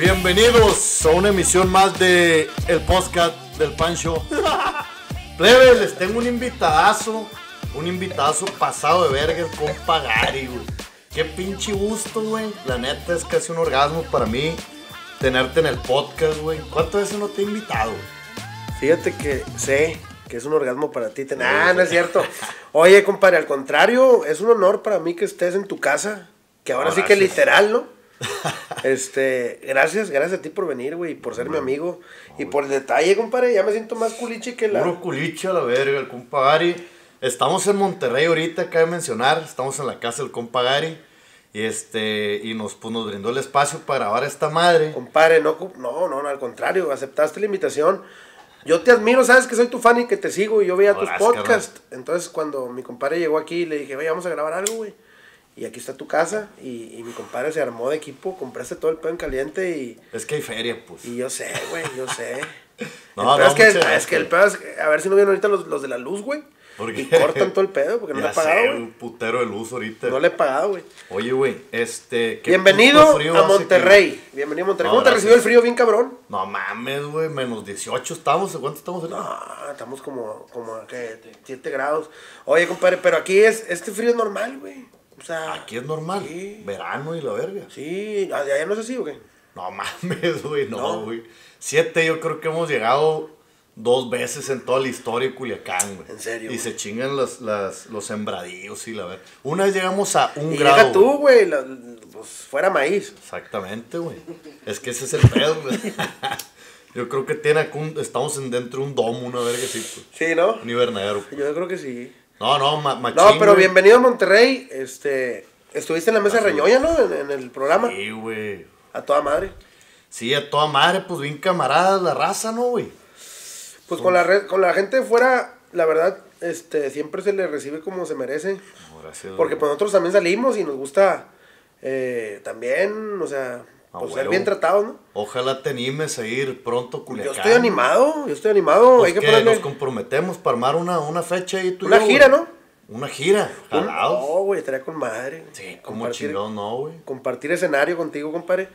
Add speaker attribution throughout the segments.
Speaker 1: Bienvenidos a una emisión más de el podcast del Pancho. Plebe, les tengo un invitadazo, un invitadazo pasado de verga, el compa Gary, güey. Qué pinche gusto, güey. La neta es casi un orgasmo para mí tenerte en el podcast, güey. ¿Cuántas veces no te he invitado?
Speaker 2: Fíjate que sé que es un orgasmo para ti. Ten... Ah, no es cierto. Oye, compadre, al contrario, es un honor para mí que estés en tu casa. Que ahora sí que literal, ¿no? Este, gracias, gracias a ti por venir, güey, por ser mi amigo. Y por el detalle, compadre, ya me siento más culiche que la.
Speaker 1: Puro culiche a la verga, el compa Gary. Estamos en Monterrey ahorita, cabe mencionar. Estamos en la casa del compa Gary. Y este, y nos, pues, nos brindó el espacio para grabar esta madre.
Speaker 2: Compadre, no, no, no, al contrario, aceptaste la invitación. Yo te admiro, sabes que soy tu fan y que te sigo y yo veía tus podcasts. Entonces, cuando mi compadre llegó aquí, le dije, oye, vamos a grabar algo, güey. Y aquí está tu casa. Y, y mi compadre se armó de equipo, compraste todo el pedo en caliente y,
Speaker 1: Es que hay feria, pues.
Speaker 2: y yo sé, güey, yo sé.
Speaker 1: No,
Speaker 2: el
Speaker 1: no,
Speaker 2: es, que, es que el pedo es, a ver si no vienen ahorita los, los de la luz, güey.
Speaker 1: ¿Por
Speaker 2: Y
Speaker 1: qué?
Speaker 2: cortan todo el pedo porque no
Speaker 1: Ya
Speaker 2: le he pagado, güey.
Speaker 1: un putero de luz ahorita.
Speaker 2: No le he pagado, güey.
Speaker 1: Oye, güey, este... ¿qué
Speaker 2: Bienvenido a
Speaker 1: que-
Speaker 2: Monterrey. Bienvenido a Monterrey.
Speaker 1: No,
Speaker 2: ¿Cómo te recibió el frío bien cabrón?
Speaker 1: No mames, güey, menos 18 estamos. ¿A cuánto estamos ahorita?
Speaker 2: Ah, estamos como, como a 7 grados. Oye, compadre, pero aquí es, este frío es normal, güey. O sea,
Speaker 1: Aquí es normal.
Speaker 2: Sí.
Speaker 1: Verano y la verga.
Speaker 2: sí, ¿de allá no es así o qué?
Speaker 1: No mames, güey, no,
Speaker 2: No.
Speaker 1: güey. Siete yo creo que hemos llegado dos veces en toda la historia de Culiacán, güey.
Speaker 2: ¿En serio,
Speaker 1: Y se chingan las, las, los sembradíos y la verga. Una vez llegamos a un
Speaker 2: Y
Speaker 1: grado.
Speaker 2: llega tú, güey, pues fuera maíz.
Speaker 1: Exactamente, güey. Es que ese es el pedo, güey. Yo creo que tiene un- estamos en, dentro de un domo, una verga así, pues.
Speaker 2: Sí, ¿no?
Speaker 1: Un invernadero. pues.
Speaker 2: Yo creo que sí.
Speaker 1: No, no, ma machín,
Speaker 2: No, pero
Speaker 1: güey.
Speaker 2: bienvenido a Monterrey. Este, estuviste en la mesa de Reñoña, ¿no? En, en el programa.
Speaker 1: Sí, güey.
Speaker 2: A toda madre.
Speaker 1: Sí, a toda madre, pues bien camaradas la raza, ¿no, güey?
Speaker 2: Pues con la, red, con la gente de fuera, la verdad, este, siempre se le recibe como se merece.
Speaker 1: Gracias,
Speaker 2: Porque pues nosotros también salimos y nos gusta eh, también, o sea,
Speaker 1: A
Speaker 2: pues, ser bien tratados, ¿no?
Speaker 1: Ojalá te animes a ir pronto Culiacán.
Speaker 2: Yo estoy animado, yo estoy animado.
Speaker 1: Pues
Speaker 2: hay que
Speaker 1: que
Speaker 2: ponerle
Speaker 1: nos comprometemos para armar una, una fecha ahí tú y
Speaker 2: una
Speaker 1: yo,
Speaker 2: gira. ¿no?
Speaker 1: Una gira, jalados.
Speaker 2: No, güey, estaría con madre.
Speaker 1: Sí, como chingado no, güey.
Speaker 2: compartir escenario contigo, compadre.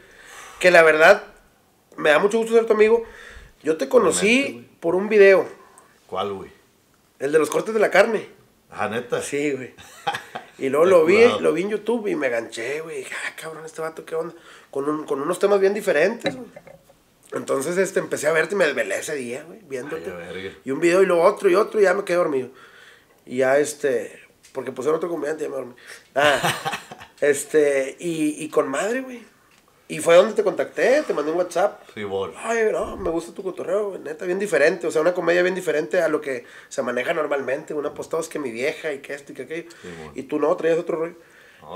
Speaker 2: Que la verdad, me da mucho gusto ser tu amigo. Yo te conocí por un video,
Speaker 1: ¿Cuál, güey?
Speaker 2: el de los cortes de la carne.
Speaker 1: Ah, neta.
Speaker 2: Sí, güey. Y luego lo vi, lo vi en YouTube y me ganché, güey. Dije, ah, cabrón, este vato, ¿qué onda? Con, un- con unos temas bien diferentes, güey. Entonces, este, empecé a verte y me desvelé ese día, güey, viéndote.
Speaker 1: Ay,
Speaker 2: y un video y luego otro y otro y ya me quedé dormido. Y ya, este, porque pusieron otro comediante y ya me dormí. Ah, este, y, y con madre, güey. Y fue donde te contacté, te mandé un WhatsApp.
Speaker 1: Sí, bol.
Speaker 2: Ay, no, me gusta tu cotorreo, neta, bien diferente. O sea, una comedia bien diferente a lo que se maneja normalmente. Una postada es que mi vieja y que esto y que aquello.
Speaker 1: Sí, bueno.
Speaker 2: Y tú no, traías otro rollo.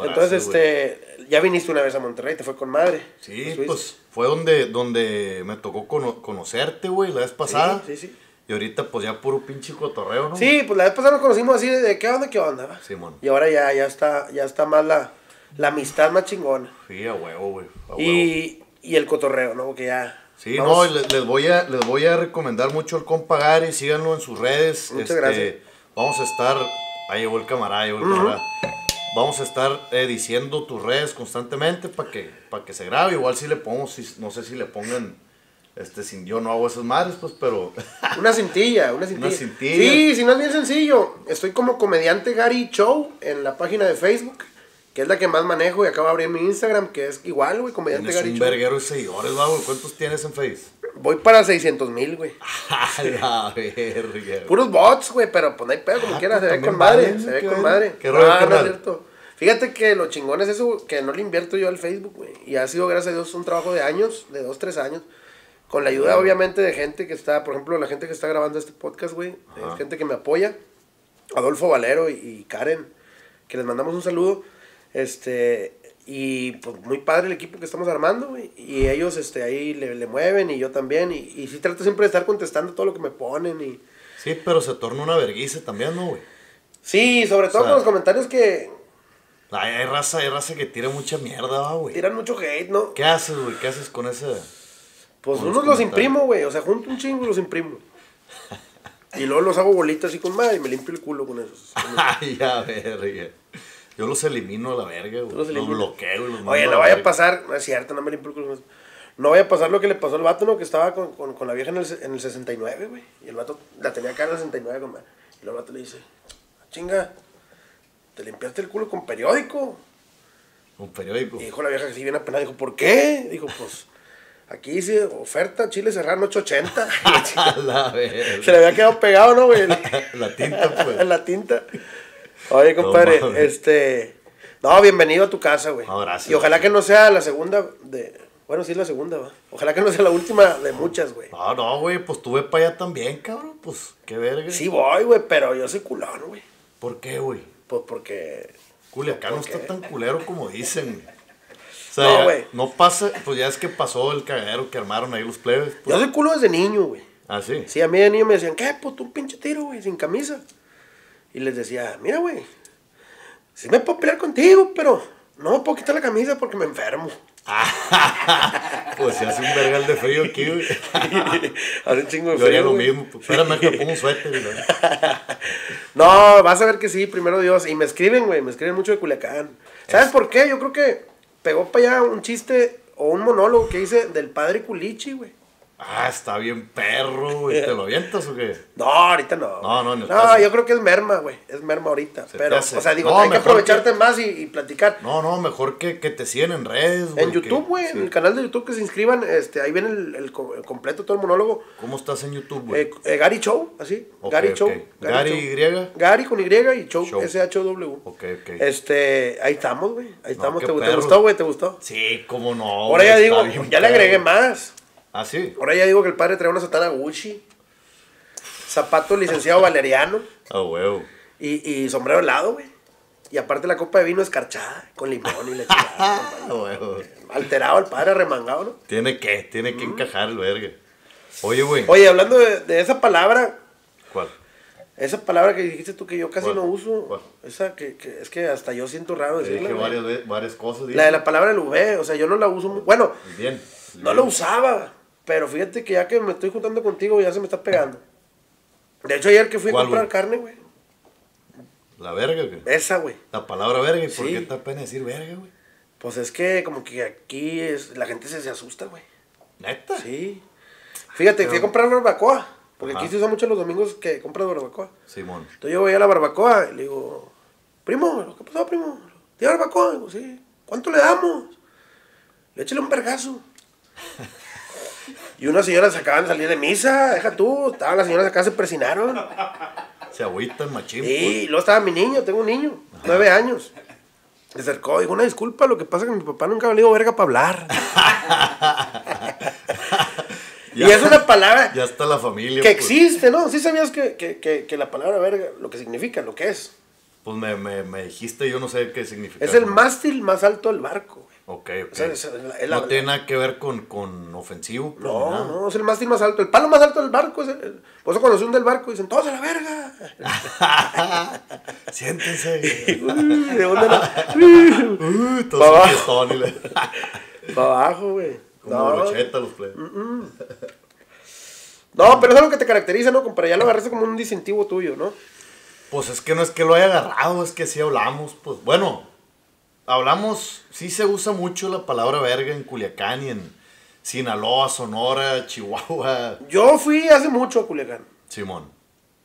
Speaker 2: Entonces, este, ya viniste una vez a Monterrey, te fue con madre.
Speaker 1: Sí, pues fue donde, donde me tocó cono- conocerte, güey, la vez pasada.
Speaker 2: Sí, sí, sí.
Speaker 1: Y ahorita, pues ya puro pinche cotorreo, ¿no?
Speaker 2: Sí, pues la vez pasada nos conocimos así de, qué onda, qué onda, va?
Speaker 1: Simón.
Speaker 2: Y ahora ya, ya está, ya está más la, la amistad más chingona.
Speaker 1: Sí, a huevo, güey.
Speaker 2: Y, y el cotorreo, ¿no? Porque ya.
Speaker 1: Sí,
Speaker 2: vamos-
Speaker 1: no, les, les voy a, les voy a recomendar mucho el compa Gary, síganlo en sus redes. este,
Speaker 2: Muchas gracias.
Speaker 1: Vamos a estar, ahí llegó el camarada, llegó el camarada. Vamos a estar eh, diciendo tus redes constantemente para que, para que se grabe. Igual si le pongo, si- no sé si le pongan, este, sin yo no hago esas madres, pues, pero...
Speaker 2: Una cintilla, una cintilla.
Speaker 1: cintilla.
Speaker 2: Sí, si no es bien sencillo. Estoy como comediante Gary Show en la página de Facebook, que es la que más manejo y acabo de abrir mi Instagram, que es igual, güey, comediante
Speaker 1: Tienes
Speaker 2: Gary
Speaker 1: un verguero de seguidores, güey. ¿Cuántos tienes en Face?
Speaker 2: Voy para 600 mil, güey.
Speaker 1: A la verga.
Speaker 2: Puros bots, güey, pero pues no hay pedo, como
Speaker 1: Ah,
Speaker 2: quieras, se ve con madre, se ve
Speaker 1: ¿qué
Speaker 2: con madre.
Speaker 1: ¿Qué rollo,
Speaker 2: Ah, no es
Speaker 1: carnal?
Speaker 2: cierto. Fíjate que lo chingón es eso, que no le invierto yo al Facebook, güey. Y ha sido, gracias a Dios, un trabajo de años, de dos, tres años. Con la ayuda, obviamente, de gente que está, por ejemplo, la gente que está grabando este podcast, güey. Gente que me apoya. Adolfo Valero y, y Karen, que les mandamos un saludo. Este, y pues muy padre el equipo que estamos armando, güey. Y ellos, este, ahí le, le mueven y yo también. Y, y sí trato siempre de estar contestando todo lo que me ponen y...
Speaker 1: Sí, pero se torna una verguiza también, ¿no, güey?
Speaker 2: Sí, sobre todo
Speaker 1: O sea,
Speaker 2: con los comentarios que
Speaker 1: Ay, hay raza, hay raza que tira mucha mierda, güey.
Speaker 2: tiran mucho hate, ¿no?
Speaker 1: ¿Qué haces, güey? ¿Qué haces con ese?
Speaker 2: Pues
Speaker 1: con
Speaker 2: unos
Speaker 1: los
Speaker 2: imprimo, güey. O sea, junto un chingo los imprimo. Y luego los hago bolitas así con madre y me limpio el culo con esos.
Speaker 1: Ay, ya, verga. Yo los elimino a la verga, güey.
Speaker 2: los
Speaker 1: bloqueo los
Speaker 2: Oye, no vaya a pasar. No es cierto, no me limpio el culo con eso. No vaya a pasar lo que le pasó al vato, ¿no? Que estaba con, con, con la vieja en el, en el 69, güey. Y el vato la tenía acá en el 69, compa. Y el vato le dice, "Ah, chinga, te limpiaste el culo con periódico.
Speaker 1: Un periódico.
Speaker 2: Y dijo la vieja que sí bien apenada, dijo, ¿por qué? Dijo, pues, aquí dice oferta, chile serrano 880.
Speaker 1: A la.
Speaker 2: Se le había quedado pegado, ¿no, güey?
Speaker 1: La tinta, pues.
Speaker 2: la tinta. Oye, compadre, este. No, bienvenido a tu casa, güey.
Speaker 1: No, gracias,
Speaker 2: Y ojalá
Speaker 1: güey.
Speaker 2: que no sea la segunda de. Bueno, sí es la segunda, va. Ojalá que no sea la última de muchas, güey.
Speaker 1: No, no, güey, pues tuve para allá también, cabrón. Pues, qué verga.
Speaker 2: Sí voy, güey, pero yo soy culón, güey.
Speaker 1: ¿Por qué, güey?
Speaker 2: Pues porque.
Speaker 1: Culiacán no
Speaker 2: ¿Por
Speaker 1: está tan culero como dicen, güey. O sea,
Speaker 2: No, güey.
Speaker 1: no pasa, pues ya es que pasó el cagadero que armaron ahí los plebes. pues.
Speaker 2: Yo soy culo desde niño, güey.
Speaker 1: Ah, sí.
Speaker 2: Sí, a mí de niño me decían, ¿qué? Pues tú un pinche tiro, güey, sin camisa. Y les decía, mira, güey, sí me puedo pelear contigo, pero no me puedo quitar la camisa porque me enfermo.
Speaker 1: Pues si hace un vergal de frío aquí, güey.
Speaker 2: Hace un chingo de
Speaker 1: Yo haría
Speaker 2: frío,
Speaker 1: lo
Speaker 2: güey.
Speaker 1: mismo. Pues, espérame que me pongo un suéter.
Speaker 2: No, vas a ver que sí, primero Dios. Y me escriben, güey, me escriben mucho de Culiacán. ¿Sabes por qué? Yo creo que pegó para allá un chiste o un monólogo que hice del padre Culichi, güey.
Speaker 1: Ah, está bien perro, güey. ¿Te lo avientas o qué?
Speaker 2: No, ahorita no.
Speaker 1: No, no,
Speaker 2: No,
Speaker 1: caso.
Speaker 2: yo creo que es merma, güey. Es merma ahorita.
Speaker 1: Se
Speaker 2: Pero, o sea, digo,
Speaker 1: No,
Speaker 2: hay que aprovecharte más y, y platicar.
Speaker 1: No, no, mejor que, que te siguen en redes, güey.
Speaker 2: en YouTube,
Speaker 1: que-
Speaker 2: güey,
Speaker 1: sí.
Speaker 2: en el canal de YouTube que se inscriban, este, ahí viene el, el co- el completo, todo el monólogo.
Speaker 1: ¿Cómo estás en YouTube, güey?
Speaker 2: Eh, eh, Gary Show, así.
Speaker 1: Ok,
Speaker 2: Gary
Speaker 1: ok.
Speaker 2: Show.
Speaker 1: Gary
Speaker 2: Show.
Speaker 1: Y.
Speaker 2: Gary con Y y Show,
Speaker 1: Show.
Speaker 2: S-H-O-W.
Speaker 1: Ok, ok.
Speaker 2: Este, ahí estamos, güey. Ahí estamos. ¿Te, te gustó, güey? ¿Te gustó?
Speaker 1: Sí, cómo no.
Speaker 2: Ahora ya digo, ya le agregué más.
Speaker 1: Ah, sí.
Speaker 2: Ahora ya digo que el padre trae una sotana Gucci, zapato licenciado Valeriano
Speaker 1: Ah, huevo.
Speaker 2: y, y sombrero helado, güey. Y aparte la copa de vino escarchada, con limón y leche.
Speaker 1: Ah.
Speaker 2: Alterado el padre, remangado, ¿no?
Speaker 1: Tiene que, tiene que encajar el verga. Oye, güey.
Speaker 2: Oye, hablando de, de esa palabra,
Speaker 1: ¿Cuál?
Speaker 2: esa palabra que dijiste tú que yo casi
Speaker 1: ¿Cuál?
Speaker 2: no uso,
Speaker 1: ¿Cuál?
Speaker 2: esa que, que es que hasta yo siento raro decirla.
Speaker 1: dije varias, varias cosas.
Speaker 2: La de la palabra del V, o sea, yo no la uso muy. Bueno,
Speaker 1: Bien.
Speaker 2: no la usaba, pero fíjate que ya que me estoy juntando contigo ya se me está pegando. De hecho, ayer que fui a
Speaker 1: ¿Cuál,
Speaker 2: comprar carne, güey.
Speaker 1: La verga, güey.
Speaker 2: Esa, güey.
Speaker 1: La palabra verga. ¿y ¿Por qué te pena decir verga, güey?
Speaker 2: Pues es que como que aquí es, la gente se, se asusta, güey.
Speaker 1: ¿Neta?
Speaker 2: Sí. Fíjate, fui a comprar barbacoa. Porque
Speaker 1: Ajá.
Speaker 2: aquí se usa mucho los domingos que compras barbacoa.
Speaker 1: Simón.
Speaker 2: Entonces yo voy a la barbacoa y le digo, primo, ¿qué pasó, primo? ¿Tiene barbacoa? Digo, sí. ¿Cuánto le damos? Le échale un vergazo. Y unas señoras acaban de salir de misa, deja tú. Estaban las señoras acá, se persinaron.
Speaker 1: Se agüitan machín. pues.
Speaker 2: Y luego estaba mi niño, tengo un niño, nueve años. Se acercó, dijo, una disculpa, lo que pasa es que mi papá nunca me dijo verga para hablar. y
Speaker 1: Ya.
Speaker 2: es una palabra
Speaker 1: Ya está la familia.
Speaker 2: que
Speaker 1: pues.
Speaker 2: existe, ¿no? Sí sabías que, que, que, que la palabra verga, lo que significa, lo que es.
Speaker 1: Pues me, me, me dijiste, yo no sé qué significa.
Speaker 2: Es el mástil más alto del barco.
Speaker 1: Ok, ok.
Speaker 2: O sea, es- es la- es la-
Speaker 1: no tiene nada que ver con, con ofensivo.
Speaker 2: No, no, es el mástil más alto. El palo más alto del barco. Es el- por eso cuando se hunde el barco dicen, todos a la verga.
Speaker 1: Siéntense.
Speaker 2: Uy, ¿De dónde la-
Speaker 1: Uy, todos
Speaker 2: Pa'
Speaker 1: un
Speaker 2: abajo. Para abajo, güey.
Speaker 1: Como
Speaker 2: No,
Speaker 1: brocheta los plebes.
Speaker 2: no, pero es algo que te caracteriza, ¿no? Para ya lo agarraste como un distintivo tuyo, ¿no?
Speaker 1: Pues es que no es que lo haya agarrado, es que sí hablamos. Pues bueno, hablamos, sí se usa mucho la palabra verga en Culiacán y en Sinaloa, Sonora, Chihuahua.
Speaker 2: Yo fui hace mucho a Culiacán.
Speaker 1: Simón.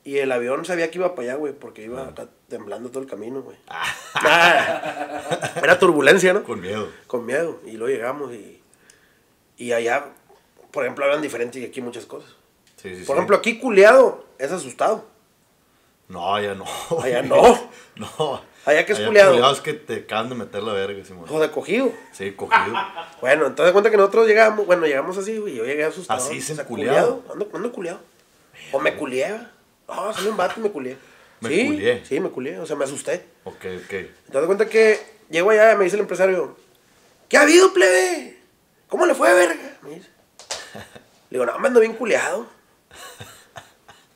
Speaker 2: Y el avión sabía que iba para allá, güey, porque iba acá temblando todo el camino, güey. Ah, Era turbulencia, ¿no?
Speaker 1: Con miedo.
Speaker 2: Con miedo. Y luego llegamos y, y allá, por ejemplo, hablan diferente y aquí muchas cosas.
Speaker 1: Sí, sí,
Speaker 2: Por
Speaker 1: sí.
Speaker 2: ejemplo, aquí culeado es asustado.
Speaker 1: No, allá no.
Speaker 2: Allá no.
Speaker 1: No.
Speaker 2: Allá que es culiado.
Speaker 1: es que te acaban de meter la verga, Simón.
Speaker 2: Ojo de cogido.
Speaker 1: Sí, cogido.
Speaker 2: Bueno, entonces cuenta que nosotros llegamos, bueno, llegamos así, güey, yo llegué asustado.
Speaker 1: Así
Speaker 2: O sea,
Speaker 1: culiado.
Speaker 2: Ando, ando culiado. O me culiaba. No, salió un vato y me culié.
Speaker 1: Me
Speaker 2: sí,
Speaker 1: culié.
Speaker 2: Sí, me culié, o sea, me asusté.
Speaker 1: Ok, ok.
Speaker 2: Entonces cuenta que llego allá y me dice el empresario, ¿qué ha habido, plebe? ¿Cómo le fue, verga? Me dice. Le digo, no, me ando bien culiado.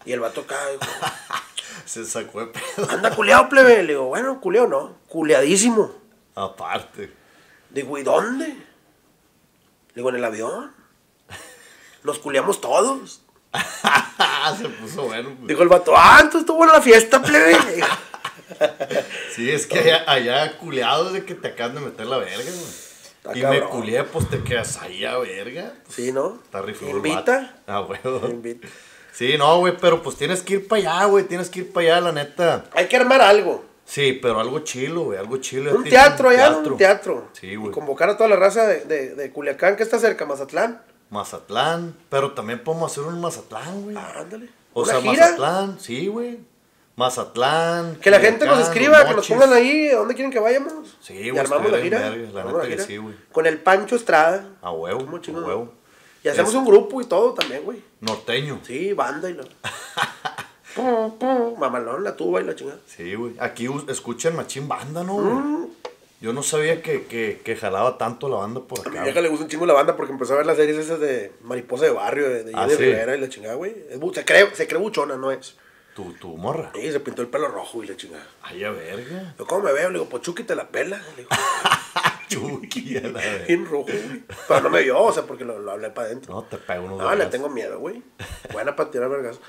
Speaker 2: Y el vato acá dijo,
Speaker 1: Se sacó de pedo.
Speaker 2: anda culiado, plebe. Le digo, bueno, culiado no, culiadísimo.
Speaker 1: Aparte.
Speaker 2: Digo, ¿y dónde? Le digo, en el avión. Nos culiamos todos.
Speaker 1: Se puso bueno. pues.
Speaker 2: Dijo el vato, ah, entonces estuvo buena la fiesta, plebe. Le digo,
Speaker 1: Sí, es que allá, allá culeados de que te acaban de meter la verga, güey.
Speaker 2: Está
Speaker 1: y
Speaker 2: cabrón.
Speaker 1: me culié, pues te quedas ahí a verga.
Speaker 2: Sí, ¿no?
Speaker 1: Está rifado
Speaker 2: Invita.
Speaker 1: Ah, güey.
Speaker 2: Invita.
Speaker 1: Sí, no, güey, pero pues tienes que ir para allá, güey. Tienes que ir para allá, la neta.
Speaker 2: Hay que armar algo.
Speaker 1: Sí, pero algo chilo, güey. Algo chilo.
Speaker 2: Un teatro allá, un teatro.
Speaker 1: Sí,
Speaker 2: Y
Speaker 1: güey.
Speaker 2: convocar a toda la raza de, de, de Culiacán, que está cerca, Mazatlán.
Speaker 1: Mazatlán. Pero también podemos hacer un Mazatlán, güey.
Speaker 2: Ah, ándale.
Speaker 1: o
Speaker 2: Una
Speaker 1: sea,
Speaker 2: gira.
Speaker 1: Mazatlán, sí, güey. Mazatlán.
Speaker 2: Que la gente nos escriba, que nos pongan ahí, ¿a dónde quieren que vayamos?
Speaker 1: Sí,
Speaker 2: Y
Speaker 1: güey,
Speaker 2: armamos la gira.
Speaker 1: la neta que
Speaker 2: gira.
Speaker 1: sí, güey.
Speaker 2: Con el Pancho Estrada.
Speaker 1: A huevo,
Speaker 2: ¿Cómo
Speaker 1: a huevo.
Speaker 2: Y hacemos
Speaker 1: Es-
Speaker 2: un grupo y todo también, güey.
Speaker 1: Norteño.
Speaker 2: Sí, banda y lo. Pum, pum, Mamalón, la tuba y la chingada.
Speaker 1: Sí, güey. Aquí escuchan Machín Banda, ¿no, güey?
Speaker 2: Mm.
Speaker 1: Yo no sabía que, que, que jalaba tanto la banda por
Speaker 2: A mi
Speaker 1: acá.
Speaker 2: vieja le gusta un chingo la banda porque empezó a ver las series esas de Mariposa de Barrio, de, de
Speaker 1: Ah, sí.
Speaker 2: Rivera y la chingada, güey. Se cree, se cree buchona, no es.
Speaker 1: Tu, tu morra.
Speaker 2: Y se pintó el pelo rojo y la chingada.
Speaker 1: Ay, a verga.
Speaker 2: Yo, ¿cómo me veo? Le digo, pues Chucky te la pela. Le digo,
Speaker 1: Chucky, a la
Speaker 2: bien rojo, güey. Pero no me vio, o sea, porque lo, lo hablé para adentro.
Speaker 1: No, te pego unos
Speaker 2: No, le tengo miedo, güey. Buena para tirar vergas.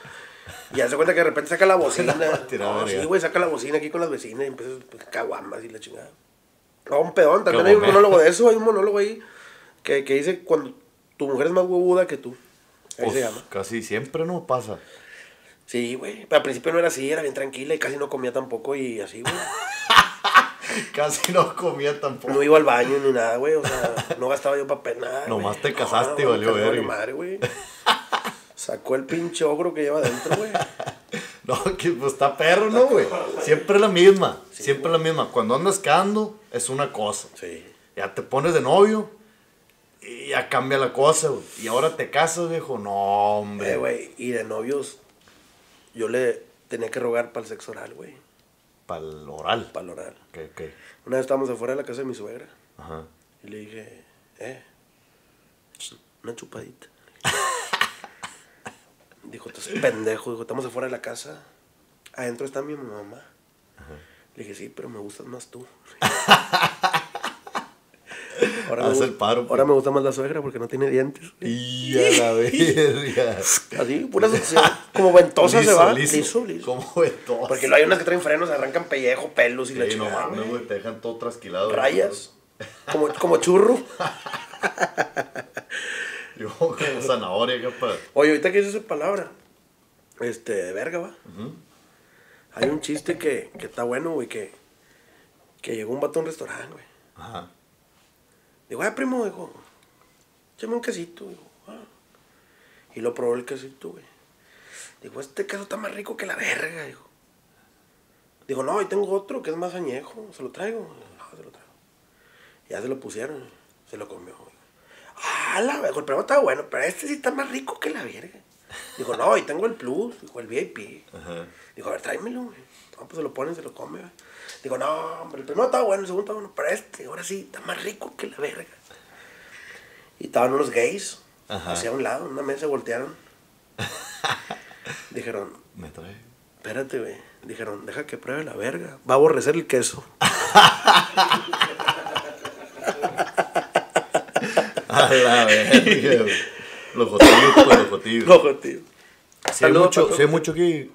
Speaker 2: Y ya se cuenta que de repente saca la bocina. No, sí, güey, saca la bocina aquí con las vecinas y empieza pues, caguamas y la chingada. No, un pedón, también hay un monólogo de eso, hay un monólogo ahí que, que dice cuando tu mujer es más huevuda que tú. Ahí se llama.
Speaker 1: Casi siempre no pasa.
Speaker 2: Sí, güey. Pero al principio no era así, era bien tranquila y casi no comía tampoco y así, güey.
Speaker 1: Casi no comía tampoco.
Speaker 2: No iba al baño ni nada, güey. O sea, no gastaba yo papel, nada.
Speaker 1: Nomás te casaste y
Speaker 2: No,
Speaker 1: valió
Speaker 2: me casé,
Speaker 1: verga.
Speaker 2: madre, güey. Sacó el pinche ogro que lleva adentro, güey.
Speaker 1: No, que pues está perro, ¿no, güey? Siempre la misma. Siempre la misma. Cuando andas cagando, es una cosa.
Speaker 2: Sí.
Speaker 1: Ya te pones de novio y ya cambia la cosa, güey. Y ahora te casas, viejo. No, hombre.
Speaker 2: Eh, güey, y de novios, yo le tenía que rogar para el sexo oral, güey.
Speaker 1: Para el oral.
Speaker 2: Para el oral.
Speaker 1: ¿Qué, qué?
Speaker 2: Una vez estábamos afuera de la casa de mi suegra
Speaker 1: Ajá.
Speaker 2: y le dije, eh, una chupadita. Dijo, estás pendejo. Dijo, estamos afuera de la casa. Adentro está mi mamá. Le dije, sí, pero me gustas más tú. Ahora, me,
Speaker 1: Haz el
Speaker 2: gusta-
Speaker 1: paro, pues.
Speaker 2: ahora me gusta más la suegra porque no tiene dientes.
Speaker 1: Y a la verga.
Speaker 2: Así, pura succión. Como ventosa se va. Liso, liso.
Speaker 1: Como ventosa.
Speaker 2: Porque luego hay unas que traen frenos, arrancan pellejo, pelos y la
Speaker 1: Sí, no
Speaker 2: chingada,
Speaker 1: mames,
Speaker 2: güey.
Speaker 1: Te dejan todo trasquilado.
Speaker 2: Rayas. Como, como churro.
Speaker 1: Yo como zanahoria, para.
Speaker 2: Oye, ahorita que dices esa palabra, este, de verga, va. Hay un chiste que, que está bueno, güey, que, que llegó un vato a un restaurante, güey.
Speaker 1: Ajá.
Speaker 2: Digo, ay, primo, dijo, échame un quesito, digo, ah. Y lo probó el quesito, güey. Digo, este queso está más rico que la verga, dijo. Digo, no, y tengo otro que es más añejo, ¿se lo traigo? No, se lo traigo. Ya se lo pusieron, se lo comió. Ah, la verga, el primero está bueno, pero este sí está más rico que la verga. Dijo, no, y tengo el plus, dijo, el VIP.
Speaker 1: Ajá.
Speaker 2: Dijo, a ver, tráemelo, güey. No, pues se lo ponen, se lo come, güey. Digo, no, hombre, el primero estaba bueno, el segundo estaba bueno, pero este, ahora sí, está más rico que la verga. Y estaban unos gays,
Speaker 1: Ajá.
Speaker 2: hacia un lado, una mesa, voltearon. Dijeron,
Speaker 1: Me trae.
Speaker 2: espérate, güey. Dijeron, deja que pruebe la verga. Va a aborrecer el queso.
Speaker 1: A la verga. Los jotillos, pues, los jotillos.
Speaker 2: Loco, tío.
Speaker 1: Sí hay mucho, sí hay mucho aquí.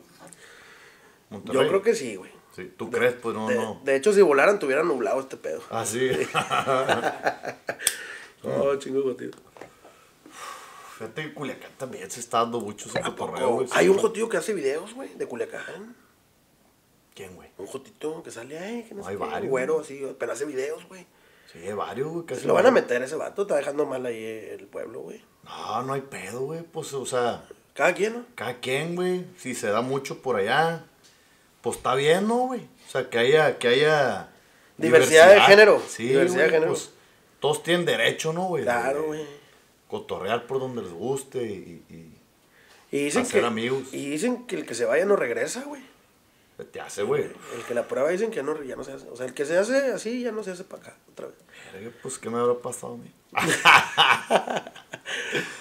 Speaker 1: Monterrey.
Speaker 2: Yo creo que sí, güey.
Speaker 1: Sí, ¿tú crees? Pues no,
Speaker 2: de,
Speaker 1: no.
Speaker 2: de hecho, si volaran, tuvieran nublado este pedo.
Speaker 1: Ah, sí.
Speaker 2: Oh, chingo, tío.
Speaker 1: Fíjate que Culiacán también se está dando mucho ese cotorreo, güey.
Speaker 2: Hay un jotillo que hace videos, güey, de Culiacán.
Speaker 1: ¿Quién, güey?
Speaker 2: Un jotito que sale ahí, que no sé
Speaker 1: Hay
Speaker 2: qué,
Speaker 1: varios,
Speaker 2: güero, así, pero hace videos, güey.
Speaker 1: Sí, hay varios, güey.
Speaker 2: Se lo van a meter ese vato, está dejando mal ahí el pueblo, güey.
Speaker 1: No, no hay pedo, güey. Pues, o sea,
Speaker 2: Cada quien, ¿no?
Speaker 1: cada quien, güey. Si se da mucho por allá, pues está bien, ¿no, güey? O sea, que haya, que haya...
Speaker 2: Diversidad de género,
Speaker 1: Sí,
Speaker 2: diversidad de género.
Speaker 1: pues, todos tienen derecho, ¿no, güey?
Speaker 2: Claro, güey.
Speaker 1: Cotorrear por donde les guste y... y,
Speaker 2: Y dicen
Speaker 1: Hacer
Speaker 2: que,
Speaker 1: amigos.
Speaker 2: Y dicen que el que se vaya no regresa, güey.
Speaker 1: Te hace, güey.
Speaker 2: El que la prueba dicen que no, ya no se hace. O sea, el que se hace así ya no se hace para acá, otra vez.
Speaker 1: Pues, ¿qué me habrá pasado a mí?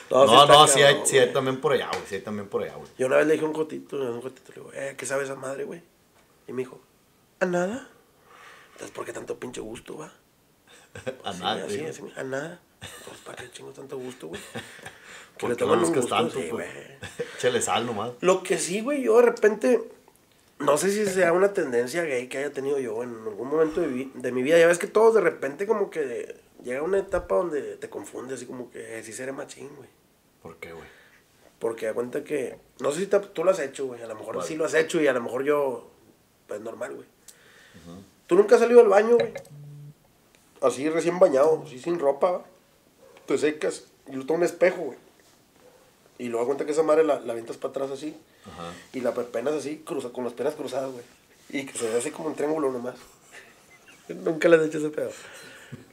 Speaker 2: No,
Speaker 1: No, sí hay, sí hay también por allá, güey. Sí hay también por allá, güey.
Speaker 2: Yo una vez le dije a un jotito, a un jotito, le digo, eh, ¿qué sabe esa madre, güey? Y me dijo, ¿a nada? Entonces, ¿por qué tanto pinche gusto, va?
Speaker 1: A nada,
Speaker 2: así,
Speaker 1: sí.
Speaker 2: así, a nada. Entonces, ¿para qué chingo tanto gusto, güey? Que
Speaker 1: ¿Por
Speaker 2: le toman
Speaker 1: tanto, pues?
Speaker 2: güey.
Speaker 1: Échale sal nomás.
Speaker 2: Lo que sí, güey, yo de repente, no sé si sea una tendencia gay que haya tenido yo en algún momento de, vi- de mi vida. Ya ves que todos de repente como que llega una etapa donde te confundes, así como que eh, sí seré machín, güey.
Speaker 1: ¿Por qué, güey?
Speaker 2: Porque da cuenta que, no sé si te- tú lo has hecho, güey, a lo mejor sí lo has hecho y a lo mejor yo, pues normal, güey. Tú nunca has salido al baño, güey. Así recién bañado, así sin ropa, te secas y luego un espejo, güey. Y luego cuenta que esa madre la, la avientas para atrás así
Speaker 1: Ajá.
Speaker 2: y la penas así, cruza, con las penas cruzadas, güey. Y que se ve así como un triángulo nomás. Nunca le has hecho ese pedo.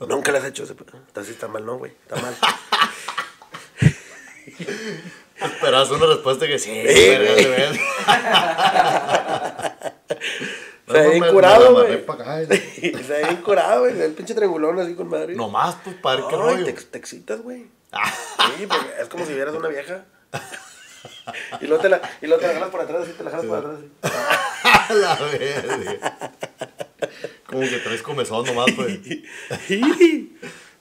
Speaker 2: Nunca le has hecho ese pedo. Entonces está mal, no, güey. Está mal.
Speaker 1: Esperabas una respuesta que sí,
Speaker 2: Sí. Se ve
Speaker 1: No,
Speaker 2: bien curado, güey. Se ve bien curado, güey. Se ve el pinche triangulón así con madre.
Speaker 1: Nomás, pues, para ver qué
Speaker 2: Ay,
Speaker 1: rollo.
Speaker 2: te, te excitas, güey.
Speaker 1: Ah,
Speaker 2: Sí, porque es como si vieras una vieja. Y luego te la, y luego te la jalas por atrás, así te la jalas por atrás. Así.
Speaker 1: la verga. Como que traes comezón nomás, pues.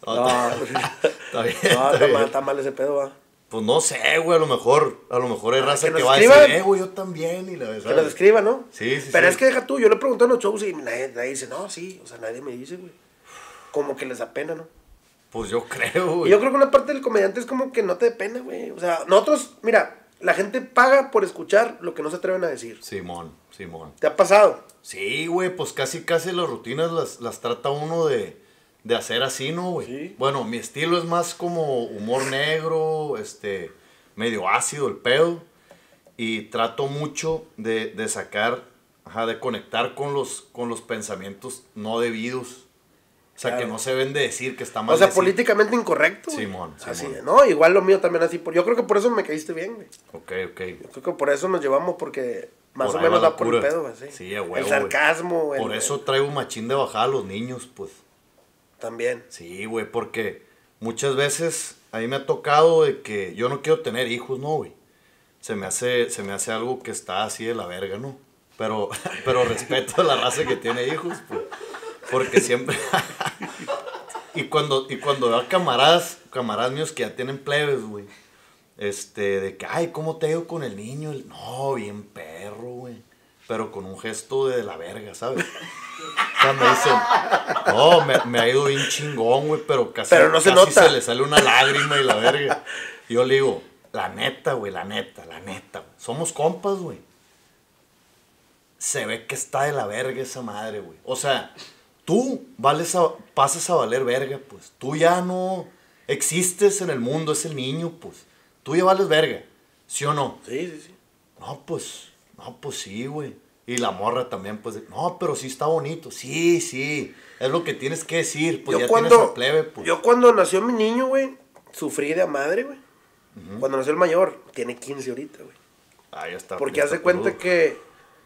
Speaker 2: No,
Speaker 1: No, Está bien.
Speaker 2: está
Speaker 1: está bien.
Speaker 2: mal, está mal ese pedo, va.
Speaker 1: Pues no sé, güey, a lo mejor, a lo mejor hay raza
Speaker 2: que
Speaker 1: que, va a
Speaker 2: escriban.
Speaker 1: decir, eh, güey, yo también, y la verdad.
Speaker 2: Que nos escriba, ¿no?
Speaker 1: Sí, sí,
Speaker 2: Pero
Speaker 1: sí.
Speaker 2: es que deja tú, yo le pregunté en los shows y nadie, nadie dice, no, sí, o sea, nadie me dice, güey. Como que les da pena, ¿no?
Speaker 1: Pues yo creo,
Speaker 2: Y
Speaker 1: güey.
Speaker 2: yo creo que una parte del comediante es como que no te dé pena, güey. O sea, nosotros, mira, la gente paga por escuchar lo que no se atreven a decir.
Speaker 1: Simón, Simón.
Speaker 2: ¿Te ha pasado?
Speaker 1: Sí, güey, pues casi, casi las rutinas las, las trata uno de, de hacer así, ¿no, güey?
Speaker 2: Sí.
Speaker 1: Bueno, mi estilo es más como humor negro, este, medio ácido el pedo. Y trato mucho de, de sacar, ajá, de conectar con los, con los pensamientos no debidos. O sea,
Speaker 2: Claro.
Speaker 1: que no se ven de decir que está mal
Speaker 2: O sea,
Speaker 1: decir.
Speaker 2: políticamente incorrecto. güey.
Speaker 1: Simón,
Speaker 2: Así,
Speaker 1: Simón.
Speaker 2: ¿no? Igual lo mío también así. Por, yo creo que por eso me caíste bien, güey.
Speaker 1: Ok, ok.
Speaker 2: Yo creo que por eso nos llevamos porque más
Speaker 1: Por
Speaker 2: o menos
Speaker 1: la
Speaker 2: por el pedo, güey. Sí,
Speaker 1: huevo,
Speaker 2: El
Speaker 1: güey.
Speaker 2: sarcasmo, el-
Speaker 1: Por eso traigo un machín de bajada a los niños, pues.
Speaker 2: También.
Speaker 1: Sí, güey, porque muchas veces a mí me ha tocado de que yo no quiero tener hijos, ¿no, güey? Se me hace, se me hace algo que está así de la verga, ¿no? Pero, pero respeto a la raza que tiene hijos, pues. Porque siempre... y cuando, y cuando veo a camaradas, camaradas míos que ya tienen plebes, güey. Este, de que, ay, ¿cómo te ha ido con el niño? El- No, bien perro, güey. Pero con un gesto de la verga, ¿sabes? O sea, me dicen, no, me, me ha ido bien chingón, güey, pero casi,
Speaker 2: Pero no se
Speaker 1: casi
Speaker 2: nota.
Speaker 1: se le sale una lágrima y la verga. Y yo le digo, la neta, güey, la neta, la neta, güey. Somos compas, güey. Se ve que está de la verga esa madre, güey. O sea, tú vales a- pasas a valer verga, pues. Tú ya no existes en el mundo, es el niño, pues. Tú ya vales verga, ¿sí o no?
Speaker 2: Sí, sí, sí.
Speaker 1: No, pues, no, pues sí, güey. Y la morra también, pues, no, pero sí está bonito. Sí, sí, es lo que tienes que decir. Pues
Speaker 2: yo
Speaker 1: ya
Speaker 2: cuando,
Speaker 1: tienes a plebe, pues.
Speaker 2: yo cuando nació mi niño, güey, sufrí de a madre, güey. Cuando nació el mayor, tiene 15 ahorita, güey.
Speaker 1: Ah, ya está.
Speaker 2: Porque
Speaker 1: ya
Speaker 2: hace cuenta que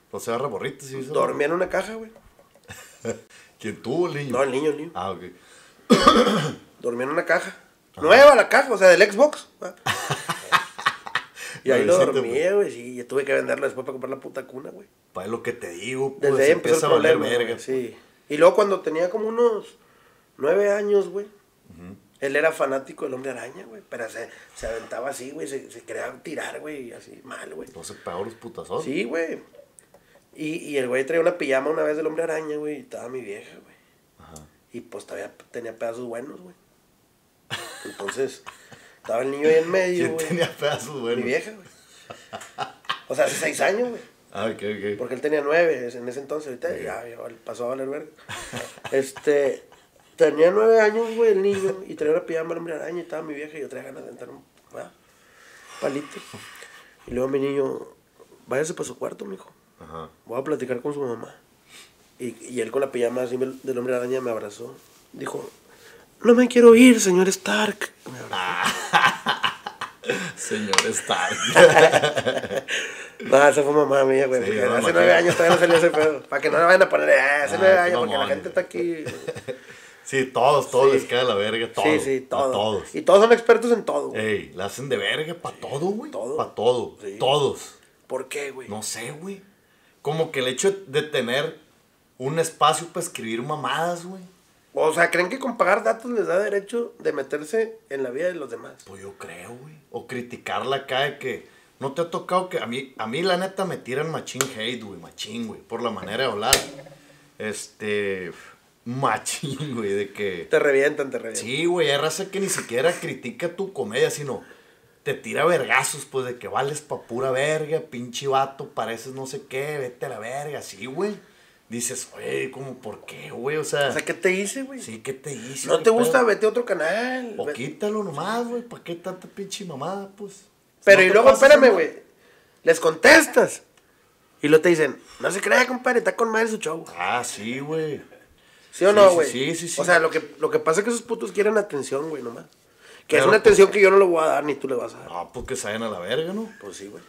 Speaker 1: Pues se agarra borrito, sí.
Speaker 2: dormía en una caja, güey.
Speaker 1: ¿Quién tuvo el niño?
Speaker 2: No, el niño, el niño.
Speaker 1: Ah, ok.
Speaker 2: Dormía en una caja. Nueva la caja, o sea, del Xbox. y ahí lo dormía, güey. Sí, yo tuve que venderlo después para comprar la puta cuna, güey.
Speaker 1: Pues es lo que te digo, pues.
Speaker 2: Desde ahí empezó
Speaker 1: a valer verga.
Speaker 2: sí. Y luego cuando tenía como unos nueve años, güey. Él era fanático del hombre araña, güey. Pero se, se aventaba así, güey. Se, se quería tirar, güey. Así, mal, güey.
Speaker 1: No se pegó los putazos.
Speaker 2: Sí, güey. Y, y el güey traía una pijama una vez del hombre araña, güey. Y estaba mi vieja, güey.
Speaker 1: Ajá.
Speaker 2: Y pues todavía tenía pedazos buenos, güey. Entonces, estaba el niño ahí en medio,
Speaker 1: ¿Quién
Speaker 2: güey.
Speaker 1: tenía pedazos buenos?
Speaker 2: Mi vieja, güey. O sea, hace seis años, güey.
Speaker 1: Ah, ok, ok.
Speaker 2: Porque él tenía nueve en ese entonces, ahorita ya, ya pasó a valer verga. Este, tenía nueve años, güey, el niño, y traía una pijama del hombre araña y estaba mi vieja y yo traía ganas de entrar un ¿verdad? palito. Y luego mi niño, váyase para su cuarto, mijo.
Speaker 1: Ajá.
Speaker 2: Voy a platicar con su mamá. Y, y él con la pijama así me- del hombre araña me abrazó. Dijo, no me quiero ir, señor Stark. Me abrazó.
Speaker 1: Señor Stark.
Speaker 2: No, esa fue mamá mía, güey.
Speaker 1: Sí,
Speaker 2: porque hace nueve años todavía no salía ese pedo. Para que no me vayan a poner, "Ah, hace
Speaker 1: Ah,
Speaker 2: nueve años, porque la gente está aquí.
Speaker 1: sí, todos, todos
Speaker 2: Sí.
Speaker 1: les cae la verga. Todo.
Speaker 2: Sí, sí, todo.
Speaker 1: todos.
Speaker 2: Y todos son expertos en todo, güey.
Speaker 1: Ey, la hacen de verga para todo, güey.
Speaker 2: Todo.
Speaker 1: Para todo.
Speaker 2: Sí.
Speaker 1: Todos.
Speaker 2: ¿Por qué, güey?
Speaker 1: No sé, güey. Como que el hecho de tener un espacio para escribir mamadas, güey.
Speaker 2: O sea, ¿creen que con pagar datos les da derecho de meterse en la vida de los demás?
Speaker 1: Pues yo creo, güey. O criticarla acá de que no te ha tocado que a mí, a mí la neta me tiran machín hate, güey, machín, güey, por la manera de hablar. Este, machín, güey, de que...
Speaker 2: Te revientan, te revientan.
Speaker 1: Sí, güey, hay raza que ni siquiera critica tu comedia, sino te tira vergazos, pues, de que vales pa' pura verga, pinche vato, pareces no sé qué, vete a la verga, sí, güey. Dices, oye, ¿cómo por qué, güey? O sea,
Speaker 2: O sea, ¿qué te hice, güey?
Speaker 1: sí, ¿qué te hice?
Speaker 2: no
Speaker 1: ¿Qué
Speaker 2: te gusta, vete a otro canal.
Speaker 1: O quítalo nomás, güey, ¿para qué tanta pinche mamada, pues?
Speaker 2: Pero
Speaker 1: No
Speaker 2: y luego, espérame, güey. Les contestas. Y luego te dicen, no se crea, compadre, está con madre su show.
Speaker 1: Ah, sí, güey.
Speaker 2: ¿Sí o
Speaker 1: Sí,
Speaker 2: no, güey?
Speaker 1: sí, sí, sí.
Speaker 2: O sea, lo que, lo que pasa es que esos putos quieren atención, güey, nomás. Que es una
Speaker 1: pues-
Speaker 2: atención que yo no le voy a dar, ni tú le vas a dar.
Speaker 1: No, pues que se vayan a la verga, ¿no?
Speaker 2: Pues sí, güey.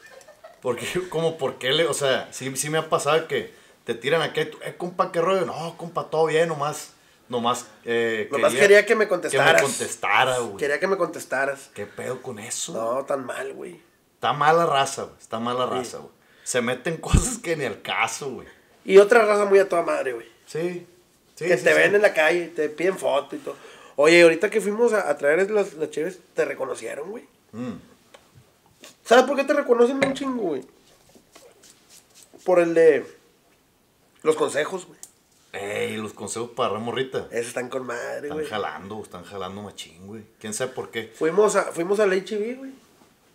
Speaker 1: Porque, como, ¿por qué le, o sea, sí, sí me ha pasado que te tiran aquí, eh, compa, qué rollo, no, compa, todo bien, nomás, nomás, eh,
Speaker 2: Nomás quería que me contestaras.
Speaker 1: Que me contestara, güey.
Speaker 2: Quería que me contestaras.
Speaker 1: ¿Qué pedo con eso?
Speaker 2: No, tan mal, güey.
Speaker 1: Está mala raza, güey, está mala raza, güey. Se meten cosas que ni al caso, güey.
Speaker 2: Y otra raza muy a toda madre, güey.
Speaker 1: Sí, sí,
Speaker 2: que
Speaker 1: sí,
Speaker 2: te
Speaker 1: sí.
Speaker 2: ven en la calle, te piden foto y todo. Oye, ahorita que fuimos a, a traer las, las chéves, te reconocieron, güey.
Speaker 1: Mm.
Speaker 2: ¿Sabes por qué te reconocen un chingo, güey? Por el de los consejos, güey.
Speaker 1: Ey, los consejos para la morrita.
Speaker 2: Esos están con madre,
Speaker 1: Están
Speaker 2: güey.
Speaker 1: jalando, están jalando machín, güey. ¿Quién sabe por qué?
Speaker 2: Fuimos a, fuimos al HB, güey.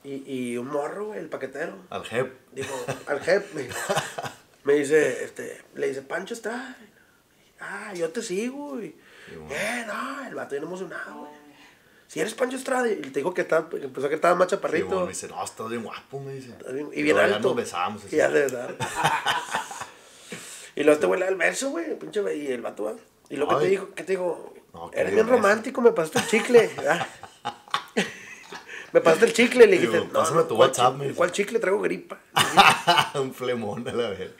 Speaker 2: Y, y un morro, güey, el paquetero.
Speaker 1: Al jep.
Speaker 2: Dijo, al jefe, me, me dice, este, le dice, Pancho está. Ah, yo te sigo, güey. Eh, no, el vato bien emocionado, güey. Si eres Pancho Estrada, y te dijo que, estaba, empezó a que estaba más
Speaker 1: Y
Speaker 2: chaparrito.
Speaker 1: bueno, me dice, no, estás bien guapo, me dice.
Speaker 2: Bien- y bien
Speaker 1: luego ya
Speaker 2: alto.
Speaker 1: nos besamos. así.
Speaker 2: Y ya de verdad. y luego este güey le da el beso, güey, pinche, y el vato va. Y luego que te dijo, ¿qué te dijo?
Speaker 1: No,
Speaker 2: Eres bien romántico, me pasaste el chicle. Me pasaste el chicle, le
Speaker 1: Digo,
Speaker 2: dijiste,
Speaker 1: pásame tu
Speaker 2: ¿cuál
Speaker 1: WhatsApp,
Speaker 2: chi-
Speaker 1: me dice.
Speaker 2: ¿Cuál chicle traigo gripa?
Speaker 1: un flemón a la vez.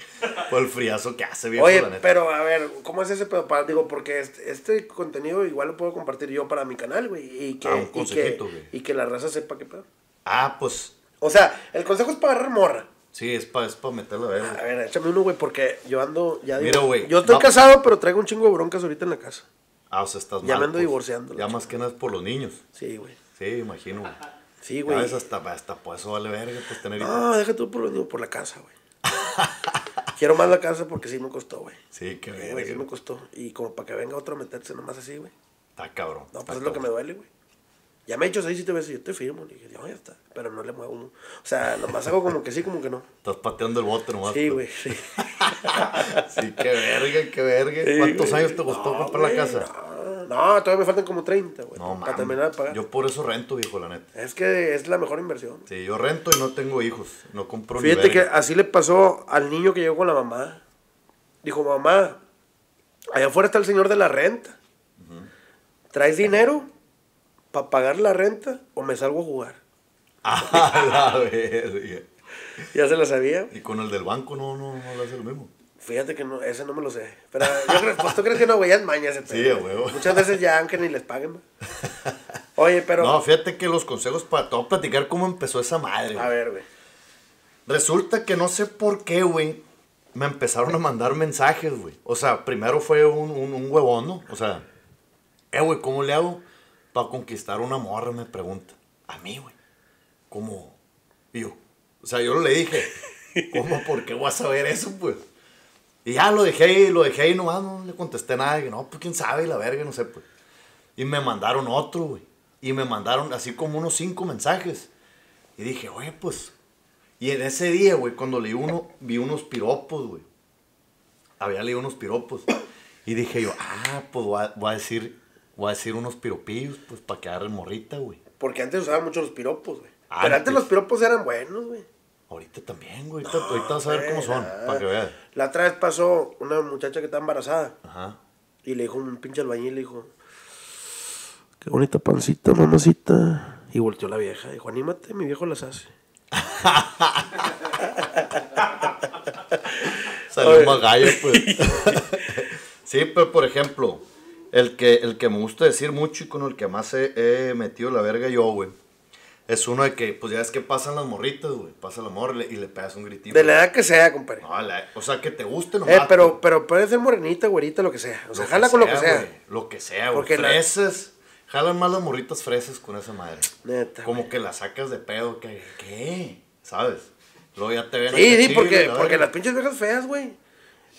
Speaker 1: Por el friazo que hace, viejo,
Speaker 2: Oye,
Speaker 1: la neta.
Speaker 2: pero a ver, ¿cómo es ese pedo? Pa- Digo, porque este, este contenido igual lo puedo compartir yo para mi canal, güey. Y que,
Speaker 1: Ah, un
Speaker 2: y, que,
Speaker 1: consejito, güey.
Speaker 2: y que la raza sepa qué pedo.
Speaker 1: Ah, pues,
Speaker 2: O sea, el consejo es para agarrar morra.
Speaker 1: sí, es para es pa meterla a
Speaker 2: A
Speaker 1: ver.
Speaker 2: ver, échame uno, güey, porque yo ando, ya digo,
Speaker 1: Mira, güey,
Speaker 2: Yo estoy casado, pero traigo un chingo de broncas ahorita en la casa.
Speaker 1: Ah, o sea, estás
Speaker 2: Ya
Speaker 1: mal,
Speaker 2: me ando
Speaker 1: pues.
Speaker 2: divorciando,
Speaker 1: Ya más que nada es por los niños.
Speaker 2: Sí, güey.
Speaker 1: Sí, imagino, güey.
Speaker 2: Sí,
Speaker 1: A
Speaker 2: güey.
Speaker 1: veces hasta, hasta por eso vale verga, pues tener.
Speaker 2: No, deja tú por, por la casa, güey. Quiero más la casa porque sí me costó, güey.
Speaker 1: Sí, qué
Speaker 2: Sí, güey, sí me
Speaker 1: verga.
Speaker 2: costó. Y como para que venga otro a meterse nomás así, güey.
Speaker 1: Está cabrón.
Speaker 2: No, pues es lo que me duele, güey. Ya me he hecho seis, siete veces, yo te firmo. Le dije, no, ya está. Pero no le muevo uno. O sea, nomás hago como que sí, como que no.
Speaker 1: Estás pateando el bote nomás.
Speaker 2: Sí,
Speaker 1: pues.
Speaker 2: güey, sí.
Speaker 1: Sí, qué verga, qué verga.
Speaker 2: Sí,
Speaker 1: ¿Cuántos
Speaker 2: güey.
Speaker 1: años te costó
Speaker 2: No,
Speaker 1: comprar la casa?
Speaker 2: No, no, todavía me faltan como 30, güey.
Speaker 1: No,
Speaker 2: para terminar de pagar.
Speaker 1: Yo por eso rento, viejo, la neta.
Speaker 2: Es que es la mejor inversión.
Speaker 1: Sí, yo rento y no tengo hijos. No compro ni
Speaker 2: Fíjate que así le pasó al niño que llegó con la mamá. Dijo, mamá, allá afuera está el señor de la renta. ¿Traes dinero para pagar la renta o me salgo a jugar?
Speaker 1: A la verga.
Speaker 2: Ya se la sabía.
Speaker 1: Y con el del banco no, no, no le hace lo mismo.
Speaker 2: Fíjate que no, ese no me lo sé. Pero yo creo, pues tú crees que no, güey, es maña ese
Speaker 1: Sí, huevo.
Speaker 2: Muchas veces ya, aunque ni les paguen. güey. Oye, pero,
Speaker 1: No, fíjate que los consejos para todo platicar cómo empezó esa madre.
Speaker 2: a
Speaker 1: güey.
Speaker 2: ver, güey.
Speaker 1: Resulta que no sé por qué, güey. Me empezaron a mandar mensajes, güey. O sea, primero fue un, un, un huevón, ¿no? O sea, eh, güey, ¿cómo le hago para conquistar una morra? Me pregunta. A mí, güey. ¿Cómo? Y yo. O sea, yo le dije, ¿cómo? ¿Por qué voy a saber eso, pues? Y ya lo dejé ahí, lo dejé ahí nomás, no le contesté nada. Y no, pues quién sabe, la verga, no sé, pues. Y me mandaron otro, güey. Y me mandaron así como unos cinco mensajes. Y dije, oye, pues. Y en ese día, güey, cuando leí uno, vi unos piropos, güey. Había leído unos piropos. Y dije yo, ah, pues voy a, voy a decir, voy a decir unos piropillos, pues para que agarren morrita, güey.
Speaker 2: Porque antes usaban mucho los piropos, güey. Pero
Speaker 1: antes
Speaker 2: los piropos eran buenos, güey.
Speaker 1: Ahorita también, güey. Ahorita, ahorita vas a ver cómo son, para que veas.
Speaker 2: La otra vez pasó una muchacha que está embarazada.
Speaker 1: Ajá.
Speaker 2: Y le dijo un pinche albañil, le dijo, qué bonita pancita, mamacita. Y volteó la vieja, dijo, anímate, mi viejo las hace.
Speaker 1: Salió más gallo, pues. sí, pero por ejemplo, el que, el que me gusta decir mucho y con el que más he, he metido la verga yo, güey, es uno de que, pues ya es que pasan las morritas, güey. Pasa la morra y le, pegas un gritito.
Speaker 2: De la edad que sea, compadre.
Speaker 1: No, la- o sea, que te guste nomás.
Speaker 2: Eh, pero, pero puede ser morenita, güerita, lo que sea. O sea, jala con lo que sea.
Speaker 1: Lo que sea, güey.
Speaker 2: La-
Speaker 1: Fresas. Jalan más las morritas fresas con esa madre.
Speaker 2: Neta.
Speaker 1: Como que la sacas de pedo, que, ¿qué? ¿Sabes? Luego ya te ven
Speaker 2: Sí, sí, porque,
Speaker 1: la
Speaker 2: porque las pinches viejas feas, güey.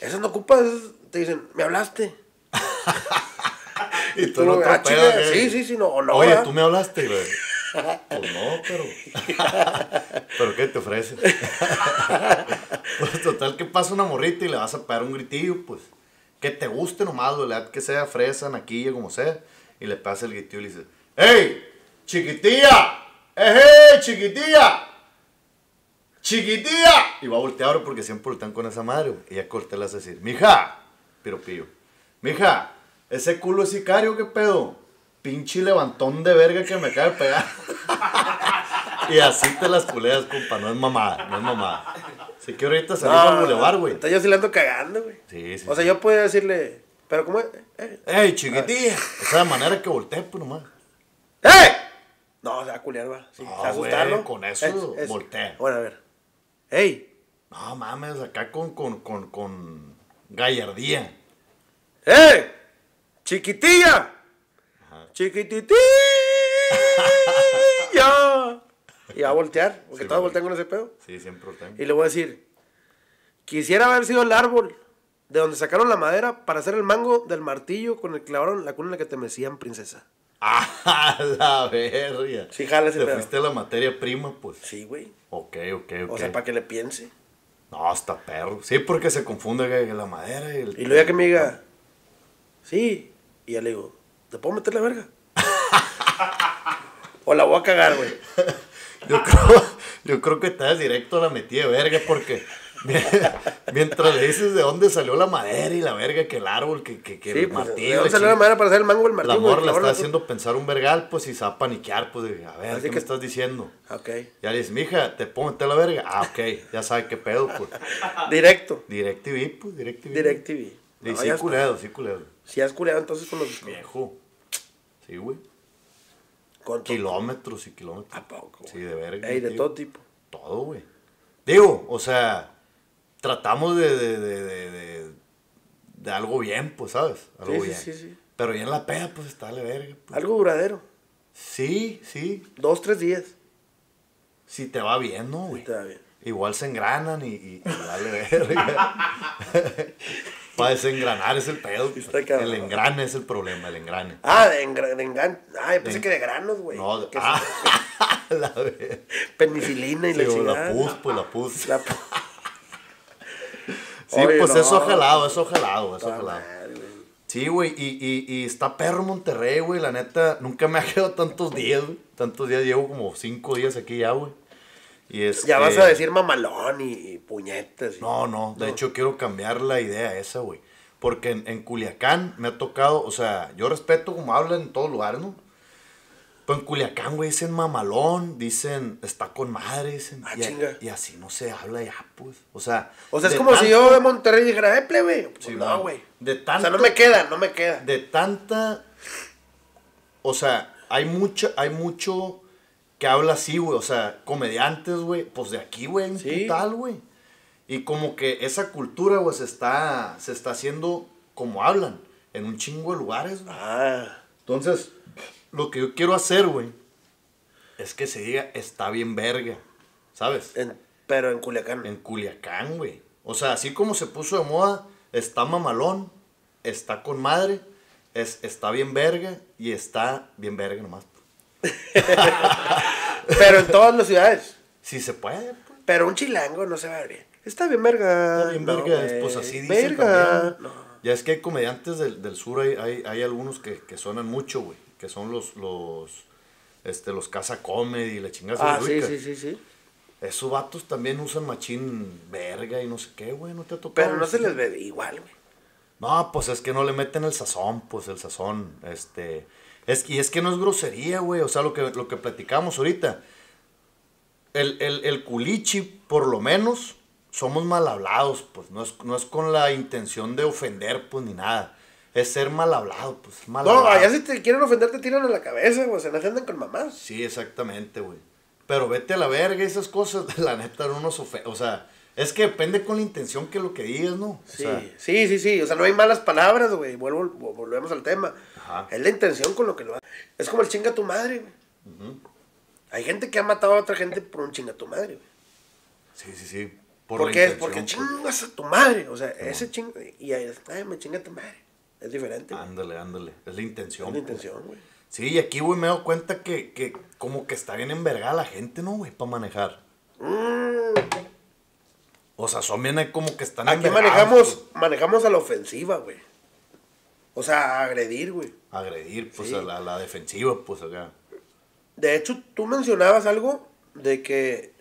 Speaker 2: Esas no ocupas, esas te dicen, me hablaste.
Speaker 1: Y tú
Speaker 2: Tú,
Speaker 1: no
Speaker 2: ah,
Speaker 1: te ¿eh?
Speaker 2: sí, sí, sí, no.
Speaker 1: Oye,
Speaker 2: ¿verdad?
Speaker 1: tú me hablaste, güey. Pues no, pero. ¿Pero qué te ofreces? pues total, que pasa una morrita y le vas a pegar un gritillo, pues. Que te guste nomás, güey, le da que sea fresa, naquilla, como sea. Y le pasa el gritillo y le dice: ¡Ey! ¡Chiquitilla! ¡Eh, chiquitilla! ¡Chiquitilla! Y va a voltear porque siempre voltean con esa madre, güey. Y ya corté le hace decir: ¡Mija! Pero pillo. Mija, ese culo es sicario, ¿qué pedo? Pinche levantón de verga que me acaba de pegar. y así te las culeas, compa. No es mamada, no es mamada. Si que ahorita salimos al bulevar, güey.
Speaker 2: Entonces yo sí le ando cagando, güey.
Speaker 1: Sí, sí.
Speaker 2: O sea,
Speaker 1: sí.
Speaker 2: yo podía decirle, pero ¿cómo es? Eh,
Speaker 1: ¡Ey, chiquitilla! Esa es la manera que volteé, pues nomás.
Speaker 2: ¡Eh! No, se va a culiar, va. Sí,
Speaker 1: No,
Speaker 2: se va a asustar,
Speaker 1: güey,
Speaker 2: ¿no?
Speaker 1: con eso voltea.
Speaker 2: Bueno, a ver. ¡Ey!
Speaker 1: No mames, acá con, con, con, con gallardía.
Speaker 2: ¡Eh! ¡Chiquitilla! ¡Chiquititilla! y va a voltear, porque
Speaker 1: Sí,
Speaker 2: todos voltean con ese pedo.
Speaker 1: Sí, siempre voltean.
Speaker 2: Y le voy a decir, quisiera haber sido el árbol de donde sacaron la madera para hacer el mango del martillo con el que clavaron la cuna en la que te mecían, princesa.
Speaker 1: ¡Ah, la verga!
Speaker 2: Sí, jala ese
Speaker 1: Te
Speaker 2: pedo.
Speaker 1: fuiste a la materia prima, pues.
Speaker 2: Sí, güey.
Speaker 1: Ok, ok, ok.
Speaker 2: O sea, para que le piense.
Speaker 1: No, está perro. Sí, porque se confunde la madera y el...
Speaker 2: Y luego ya que me diga, sí. Y ya le digo, ¿te puedo meter la verga? o la voy a cagar, güey.
Speaker 1: Yo creo, yo creo que te das directo a la metida de verga porque mientras le dices de dónde salió la madera y la verga, que el árbol, que, que, que
Speaker 2: Sí,
Speaker 1: el
Speaker 2: pues, ¿de
Speaker 1: martillo.
Speaker 2: dónde
Speaker 1: la
Speaker 2: salió la madera para hacer el mango
Speaker 1: La
Speaker 2: martillo?
Speaker 1: morra la está
Speaker 2: Clavaron la
Speaker 1: haciendo pensar un vergal, pues y se va a paniquear, pues de, a ver,
Speaker 2: Así
Speaker 1: ¿qué
Speaker 2: que-
Speaker 1: me estás diciendo?
Speaker 2: Ok.
Speaker 1: Ya le dices, mija, ¿te puedo meter la verga? Ah, ok, ya sabe qué pedo, pues.
Speaker 2: Directo.
Speaker 1: DirecTV, pues, DirecTV.
Speaker 2: DirecTV.
Speaker 1: Sí,
Speaker 2: No,
Speaker 1: sí, culero, sí, culero.
Speaker 2: Si has culeado entonces con los...
Speaker 1: Viejo. Sí, güey. Kilómetros y kilómetros.
Speaker 2: ¿A poco?
Speaker 1: Sí, de verga.
Speaker 2: Ey, de
Speaker 1: tío.
Speaker 2: todo tipo.
Speaker 1: Todo, güey. Digo, o sea, tratamos de, de, de, de, de- algo bien, pues, ¿sabes? Algo
Speaker 2: Sí, sí,
Speaker 1: bien.
Speaker 2: sí, sí.
Speaker 1: Pero ya en la peda, pues, está de verga. pues.
Speaker 2: Algo duradero.
Speaker 1: Sí, sí.
Speaker 2: Dos, tres días.
Speaker 1: Si te va bien, ¿no, güey?
Speaker 2: Te va bien.
Speaker 1: Igual se engranan y, y, y vale verga. Para desengranar es el pedo.
Speaker 2: Está.
Speaker 1: El engrane es el problema, el engrane.
Speaker 2: Ah, de, engra- de engan... Ah, yo pensé
Speaker 1: De-
Speaker 2: que de granos, güey.
Speaker 1: No, de- ah, la verga.
Speaker 2: Penicilina y
Speaker 1: Sí,
Speaker 2: la chingada.
Speaker 1: la pus, pues la pus.
Speaker 2: La-
Speaker 1: Sí,
Speaker 2: Oye,
Speaker 1: pues
Speaker 2: no.
Speaker 1: eso jalado, eso jalado, eso jalado.
Speaker 2: madre, güey.
Speaker 1: Sí, güey, y, y, y está perro Monterrey, güey, la neta, nunca me ha quedado tantos días, güey. Tantos días, llevo como cinco días aquí ya, güey. Y
Speaker 2: Ya vas a decir mamalón y, y puñetas. y-
Speaker 1: No, no, de
Speaker 2: No.
Speaker 1: hecho quiero cambiar la idea esa, güey. Porque en, en Culiacán me ha tocado, o sea, yo respeto como hablan en todos lugares, ¿no? Pero en Culiacán, güey, dicen mamalón, dicen está con madre, dicen.
Speaker 2: Ah,
Speaker 1: y,
Speaker 2: chinga.
Speaker 1: y así no se habla ya, pues. O sea.
Speaker 2: O sea, es como si yo de Monterrey dijera, eh, plebe. Pues
Speaker 1: Sí,
Speaker 2: no, güey.
Speaker 1: De
Speaker 2: O
Speaker 1: tanto.
Speaker 2: sea, no me queda, no me queda.
Speaker 1: de tanta o sea hay mucho hay mucho que habla así güey o sea comediantes güey pues de aquí güey
Speaker 2: Sí.
Speaker 1: tal güey y como que esa cultura güey se está se está haciendo como hablan en un chingo de lugares güey.
Speaker 2: Ah,
Speaker 1: entonces lo que yo quiero hacer güey es que se diga está bien verga sabes
Speaker 2: en- pero en Culiacán.
Speaker 1: en Culiacán, güey. O sea, así como se puso de moda, está mamalón, está con madre, es, está bien verga y está bien verga nomás.
Speaker 2: Pero en todas las ciudades.
Speaker 1: Si se puede, pues.
Speaker 2: Pero un chilango no se va a bien. Está bien verga.
Speaker 1: Está bien
Speaker 2: No,
Speaker 1: verga, pues así dicen
Speaker 2: Verga.
Speaker 1: también.
Speaker 2: No.
Speaker 1: Ya es que hay comediantes del, del sur, hay, hay, hay algunos que, que suenan mucho, güey. Que son los, los, este, los casa comedy y la chingada. ¿se
Speaker 2: Ah, sí, sí, sí, sí.
Speaker 1: Esos vatos también usan machín verga y no sé qué, güey. ¿No te ha tocado?
Speaker 2: Pero no se les ve igual, güey.
Speaker 1: No, pues es que no le meten el sazón, pues el sazón, este... Es, y es que no es grosería, güey, o sea, lo que, lo que platicamos ahorita. El, el, el culichi, por lo menos, somos mal hablados, pues, no es, no es con la intención de ofender, pues, ni nada. Es ser mal hablado, pues, mal
Speaker 2: No,
Speaker 1: hablado.
Speaker 2: allá si te quieren ofender te tiran a la cabeza, güey. Se andan con mamás.
Speaker 1: Sí, exactamente, güey. Pero vete a la verga esas cosas, la neta, no nos ofende. O sea, es que depende con la intención que lo que digas, ¿no? O
Speaker 2: Sí,
Speaker 1: sea,
Speaker 2: sí, sí, sí. O sea, no hay malas palabras, güey. Vuelvo, vo- volvemos al tema.
Speaker 1: Ajá.
Speaker 2: Es la intención con lo que lo hace. Es como el chinga tu madre, güey. Hay gente que ha matado a otra gente por un chinga tu madre, güey.
Speaker 1: sí, sí, sí. Por
Speaker 2: ¿Por
Speaker 1: la
Speaker 2: qué? Porque chingas a tu madre. O sea, ese chinga. Y ahí, ay, me chinga tu madre. Es diferente.
Speaker 1: Ándale, ándale. Es la intención.
Speaker 2: es la intención, güey.
Speaker 1: Sí, y aquí, güey, me he dado cuenta que, que como que está bien envergada la gente, ¿no, güey? Para manejar.
Speaker 2: Mm,
Speaker 1: O sea, son bien ahí como que están
Speaker 2: aquí manejamos,
Speaker 1: pues.
Speaker 2: manejamos a la ofensiva, güey. O sea, agredir, güey.
Speaker 1: Agredir, pues,
Speaker 2: Sí.
Speaker 1: a la, la defensiva, pues, acá.
Speaker 2: De hecho, tú mencionabas algo de que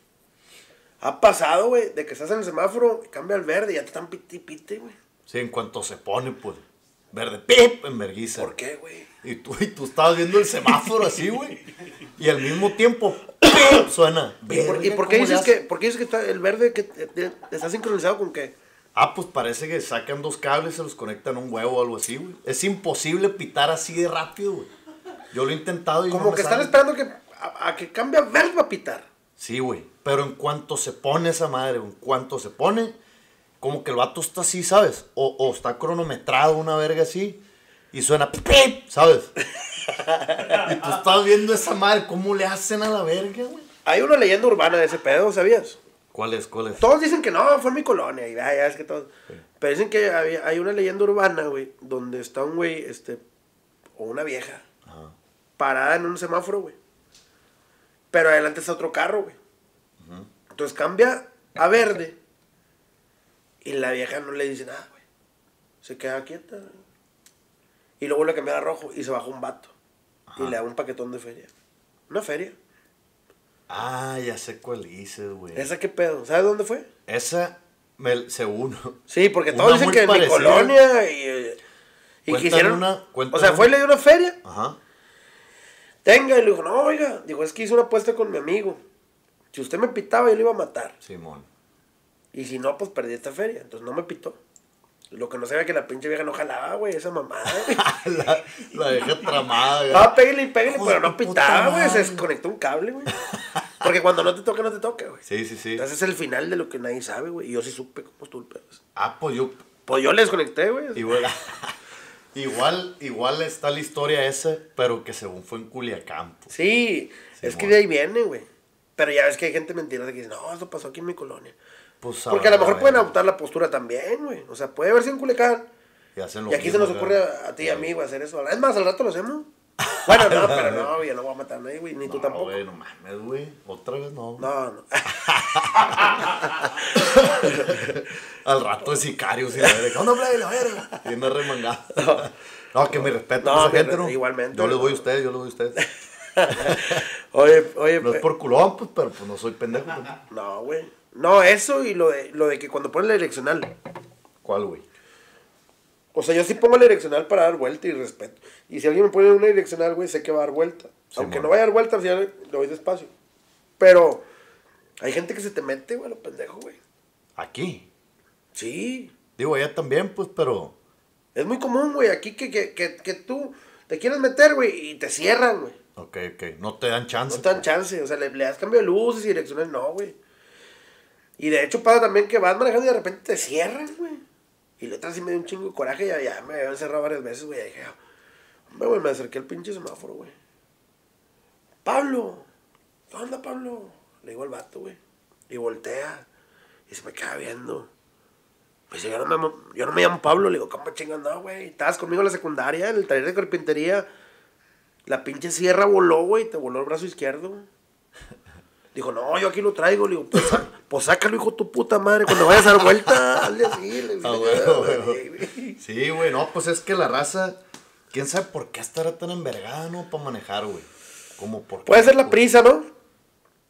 Speaker 2: ha pasado, güey, de que estás en el semáforo, cambia al verde y ya te están piti y pite, güey.
Speaker 1: Sí, en cuanto se pone, pues, verde, pip, en vergüenza.
Speaker 2: ¿Por qué, güey?
Speaker 1: Y tú, y tú estabas viendo el semáforo así, güey. Y al mismo tiempo, ¡pip! suena.
Speaker 2: ¿Y por, y
Speaker 1: Verga,
Speaker 2: por qué
Speaker 1: ¿cómo le
Speaker 2: dices que, por qué dices que está el verde que está sincronizado con qué?
Speaker 1: Ah, pues parece que sacan dos cables y se los conectan a un huevo o algo así, güey. Es imposible pitar así de rápido, güey. Yo lo he intentado y no
Speaker 2: Como
Speaker 1: me
Speaker 2: que están esperando que, a, a que cambie a para pitar.
Speaker 1: Sí, güey. Pero en cuanto se pone esa madre, en cuanto se pone, como que el vato está así, ¿sabes? O, o está cronometrado una verga así y suena ¡pip! ¿sabes? y tú estás viendo esa madre, ¿cómo le hacen a la verga, güey?
Speaker 2: Hay una leyenda urbana de ese pedo, ¿sabías?
Speaker 1: ¿Cuál es? ¿Cuál es?
Speaker 2: Todos dicen que no, fue en mi colonia. Y ya, ya es que todos. Pero dicen que había- hay una leyenda urbana, güey, donde está un güey, este, o una vieja,
Speaker 1: Ajá.
Speaker 2: parada en un semáforo, güey. Pero adelante está otro carro, güey. Entonces cambia a verde. Y la vieja no le dice nada, güey. Se queda quieta. güey. Y luego a cambiar a rojo y se baja un vato. Y le da un paquetón de feria. Una feria.
Speaker 1: Ah, ya sé cuál dices, güey.
Speaker 2: ¿Esa qué pedo? ¿Sabes dónde fue?
Speaker 1: Esa, me, según.
Speaker 2: Sí, porque todos dicen que en mi colonia y, eh, y quisieron.
Speaker 1: una-
Speaker 2: o sea, fue y le dio una feria.
Speaker 1: Ajá.
Speaker 2: Tenga, y le dijo, no, oiga. Dijo, es que hice una apuesta con mi amigo. Si usted me pitaba, yo le iba a matar.
Speaker 1: Simón.
Speaker 2: Y si no, pues perdí esta feria. Entonces no me pitó. Lo que no sabía que la pinche vieja no jalaba, güey, esa mamada,
Speaker 1: la, la dejé tramada, güey.
Speaker 2: Ah, pégale y pégale, pero no pitaba, güey. Se desconectó un cable, güey. Porque cuando no te toca, no te toca, güey.
Speaker 1: Sí, sí, sí.
Speaker 2: Entonces es el final de lo que nadie sabe, güey. Y yo sí supe cómo estuvo el pedo.
Speaker 1: Ah, pues yo.
Speaker 2: Pues yo le desconecté, güey.
Speaker 1: Igual, igual, igual está la historia esa, pero que según fue en Culiacán. pues.
Speaker 2: Sí,
Speaker 1: Sí,
Speaker 2: es que de ahí viene, güey. Pero ya ves que hay gente mentirosa que dice, no, esto pasó aquí en mi colonia.
Speaker 1: Pues,
Speaker 2: Porque a lo mejor pueden adoptar la postura también, güey. O sea, puede haber sido en Culiacán.
Speaker 1: Y, hacen lo
Speaker 2: Y aquí se nos ocurre a, a ti y a mí, güey, hacer eso. Es más, al rato lo hacemos. Bueno, no, pero no, yo no voy a matar a nadie, güey. Ni tú
Speaker 1: No,
Speaker 2: tampoco.
Speaker 1: güey, no mames, güey. Otra vez no.
Speaker 2: No, no.
Speaker 1: Al rato de sicarios y la verga. ¿Dónde plebe la verga? Y no remangado. No, que me respeto
Speaker 2: No,
Speaker 1: a esa
Speaker 2: mi
Speaker 1: gente, ¿no?
Speaker 2: igualmente.
Speaker 1: Yo les voy a ustedes, yo les voy a ustedes.
Speaker 2: oye, oye.
Speaker 1: No es por culón, pues, pero pues no soy pendejo. pues.
Speaker 2: No, güey. No, eso y lo de, lo de que cuando ponen la direccional.
Speaker 1: ¿Cuál, güey?
Speaker 2: O sea, yo sí pongo la direccional para dar vuelta y respeto. Y si alguien me pone una direccional, güey, sé que va a dar vuelta.
Speaker 1: Sí,
Speaker 2: Aunque no vaya a dar vuelta, al final le doy despacio. Pero hay gente que se te mete, güey, a lo pendejo, güey.
Speaker 1: Aquí.
Speaker 2: Sí.
Speaker 1: Digo, allá también, pues, pero.
Speaker 2: Es muy común, güey, aquí que, que, que, que tú te quieres meter, güey, y te cierran, güey.
Speaker 1: Ok, ok. No te dan chance.
Speaker 2: No te dan chance. O sea, le, le das cambio de luces y direccional, no, güey. Y de hecho pasa también que vas manejando y de repente te cierran, güey. Y la otra sí me dio un chingo de coraje y ya, me habían cerrado varias veces, güey. Y dije, hombre, güey, me acerqué al pinche semáforo, güey. Pablo, ¿qué onda, Pablo? Le digo al vato, güey. Y voltea. Y se me queda viendo. Me dice, yo no me, yo no me llamo Pablo. Le digo, ¿cómo chingas no, güey? Estabas conmigo en la secundaria, en el taller de carpintería. La pinche sierra voló, güey. Te voló el brazo izquierdo. Dijo, no, yo aquí lo traigo. Le digo, pues, pues sácalo, hijo tu puta madre. Cuando vayas a dar vuelta, hazle así. Le
Speaker 1: Ah, güey.
Speaker 2: güey.
Speaker 1: Sí, güey, no, pues es que la raza. ¿Quién sabe por qué estará tan envergada, no? Para manejar, güey. Como por
Speaker 2: Puede ser la prisa, ¿no?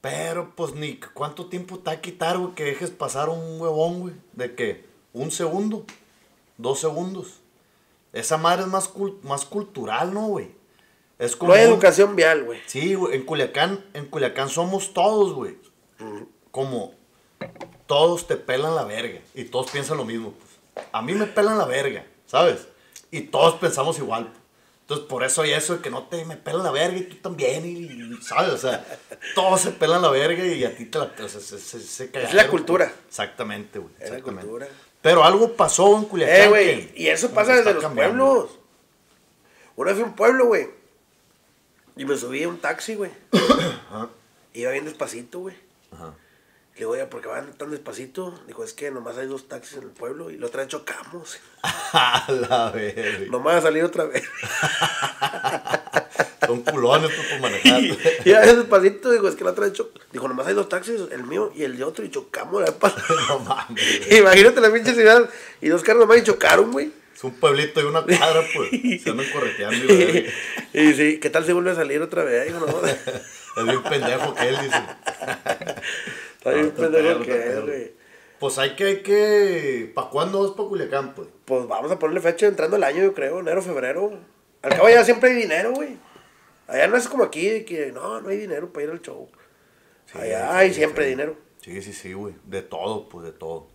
Speaker 1: Pero, pues, ni cuánto tiempo te va a quitar, güey, que dejes pasar un huevón, güey. ¿De qué? ¿Un segundo? ¿Dos segundos? Esa madre es más, cul- más cultural, ¿no, güey? Es como.
Speaker 2: No hay educación vial, güey.
Speaker 1: Sí, güey, en Culiacán, en Culiacán somos todos, güey. Como todos te pelan la verga y todos piensan lo mismo. pues. A mí me pelan la verga, ¿sabes? Y todos pensamos igual. pues. Entonces, por eso hay eso de que no te me pelan la verga y tú también, y, y, ¿sabes? O sea, todos se pelan la verga y a ti te la... O sea, se, se, se cagadero,
Speaker 2: la cultura.
Speaker 1: Exactamente, güey.
Speaker 2: Es la cultura.
Speaker 1: Pero algo pasó en Culiacán.
Speaker 2: Eh, güey. Y eso pasa desde los
Speaker 1: cambiando.
Speaker 2: pueblos. Fui a un pueblo, güey. Y me subí a un taxi, güey. Iba bien despacito, güey.
Speaker 1: Ajá.
Speaker 2: Le digo, oye, ¿por qué van tan despacito? Dijo, es que nomás hay dos taxis en el pueblo y la otra vez chocamos.
Speaker 1: A la verga.
Speaker 2: No me va a salir otra vez.
Speaker 1: Son culones pues, por manejar.
Speaker 2: y y a veces despacito, digo, es que la otra vez chocamos. Dijo, nomás hay dos taxis, el mío y el de otro, y chocamos. la vez pasada.
Speaker 1: no mames. güey.
Speaker 2: Imagínate la pinche ciudad. Y dos carros nomás y chocaron, güey.
Speaker 1: Es un pueblito y una cuadra, pues. Se andan correteando y
Speaker 2: y sí, ¿qué tal si vuelve a salir otra vez? No,
Speaker 1: Es bien pendejo que él dice.
Speaker 2: está bien pendejo que
Speaker 1: perro.
Speaker 2: güey.
Speaker 1: Pues hay que, hay que. ¿Para cuándo vas para Culiacán, pues?
Speaker 2: Pues vamos a ponerle fecha entrando el año, yo creo, enero, febrero. Al cabo ya siempre hay dinero, güey. Allá no es como aquí, de que no, no hay dinero para ir al show. Allá hay siempre
Speaker 1: sí.
Speaker 2: dinero.
Speaker 1: Sí, sí, sí, güey. De todo, pues de todo.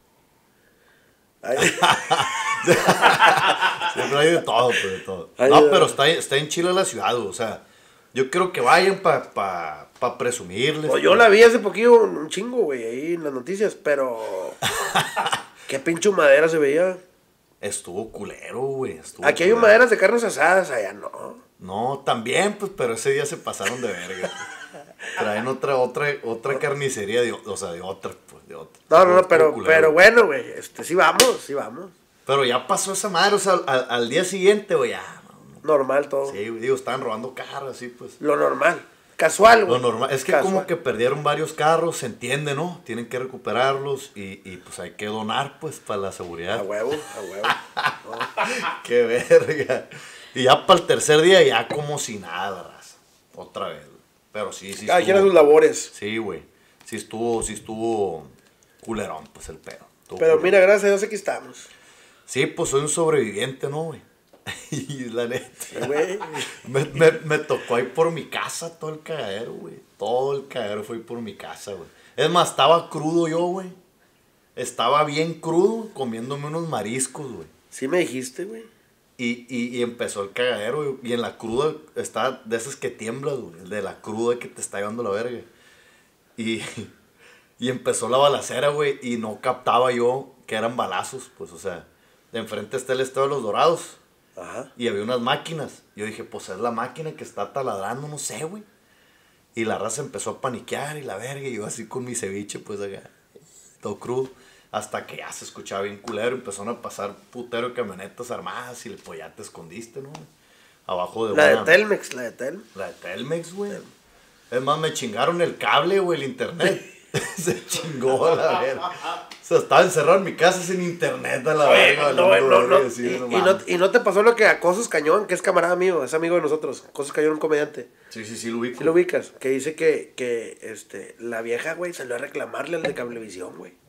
Speaker 1: Siempre hay de todo, pues de todo.
Speaker 2: Ay,
Speaker 1: no, pero está, está en Chile la ciudad. O sea, yo creo que vayan para pa, pa presumirles.
Speaker 2: pues yo la vi hace poquillo un chingo, güey, ahí en las noticias, pero. Qué pinche madera se veía.
Speaker 1: Estuvo culero, güey. estuvo
Speaker 2: Aquí hay
Speaker 1: culero.
Speaker 2: maderas de carnes asadas, allá no.
Speaker 1: No, también, pues, pero ese día se pasaron de verga. Traen otra, otra, otra carnicería de, o- sea, de otra, pues, de otra.
Speaker 2: No, no, no, pero, pero bueno, güey, este, sí vamos, sí vamos.
Speaker 1: Pero ya pasó esa madre, o sea, al, al día siguiente, güey, ya. no,
Speaker 2: Normal todo.
Speaker 1: Sí, güey, digo, estaban robando carros, así, pues.
Speaker 2: Lo normal. Casual, güey.
Speaker 1: Lo normal, es que
Speaker 2: Casual.
Speaker 1: como que perdieron varios carros, se entiende, ¿no? Tienen que recuperarlos y, y pues hay que donar, pues, para la
Speaker 2: A
Speaker 1: seguridad.
Speaker 2: huevo, a huevo.
Speaker 1: Qué verga. Y ya para el tercer día, ya como si nada, raza. Otra vez. Pero sí, sí.
Speaker 2: Cada quien sus labores.
Speaker 1: Sí, güey. Sí estuvo, sí estuvo culerón, pues el pedo. Estuvo
Speaker 2: Pero
Speaker 1: culerón.
Speaker 2: mira, gracias a Dios aquí estamos.
Speaker 1: Sí, pues soy un sobreviviente, ¿no, güey? y la neta.
Speaker 2: Sí, güey.
Speaker 1: Me, me, me tocó ahí por mi casa todo el cagadero, güey. Todo el cagadero fue por mi casa, güey. Es más, estaba crudo yo, güey. Estaba bien crudo comiéndome unos mariscos, güey.
Speaker 2: Sí me dijiste, güey.
Speaker 1: Y, y, y empezó el cagadero, güey. Y en la cruda está de esas que tiemblas, güey. De la cruda que te está llevando la verga. Y, y empezó la balacera, güey. Y no captaba yo que eran balazos, pues, o sea. De enfrente está el estado de los dorados.
Speaker 2: Ajá.
Speaker 1: Y había unas máquinas. Yo dije, pues es la máquina que está taladrando, no sé, güey. Y la raza empezó a paniquear y la verga. Y yo así con mi ceviche, pues acá, todo crudo. Hasta que ya se escuchaba bien culero. Empezaron a pasar putero camionetas armadas. Y pues ya te escondiste, ¿no? Abajo de
Speaker 2: La de Telmex, la de Telmex.
Speaker 1: La de Telmex, güey. Es más, me chingaron el cable, güey, el internet. se chingó la verga. O sea, estaba encerrado en mi casa sin internet a la verga.
Speaker 2: No, no, no, Y,
Speaker 1: no
Speaker 2: y y no te pasó lo que a Cosos Cañón, que es camarada mío, es amigo de nosotros. Cosos Cañón, un comediante.
Speaker 1: Sí, sí, sí, lo ubico.
Speaker 2: ¿Sí lo ubicas? Que dice que, que este, la vieja, güey, salió a reclamarle al de Cablevisión, güey.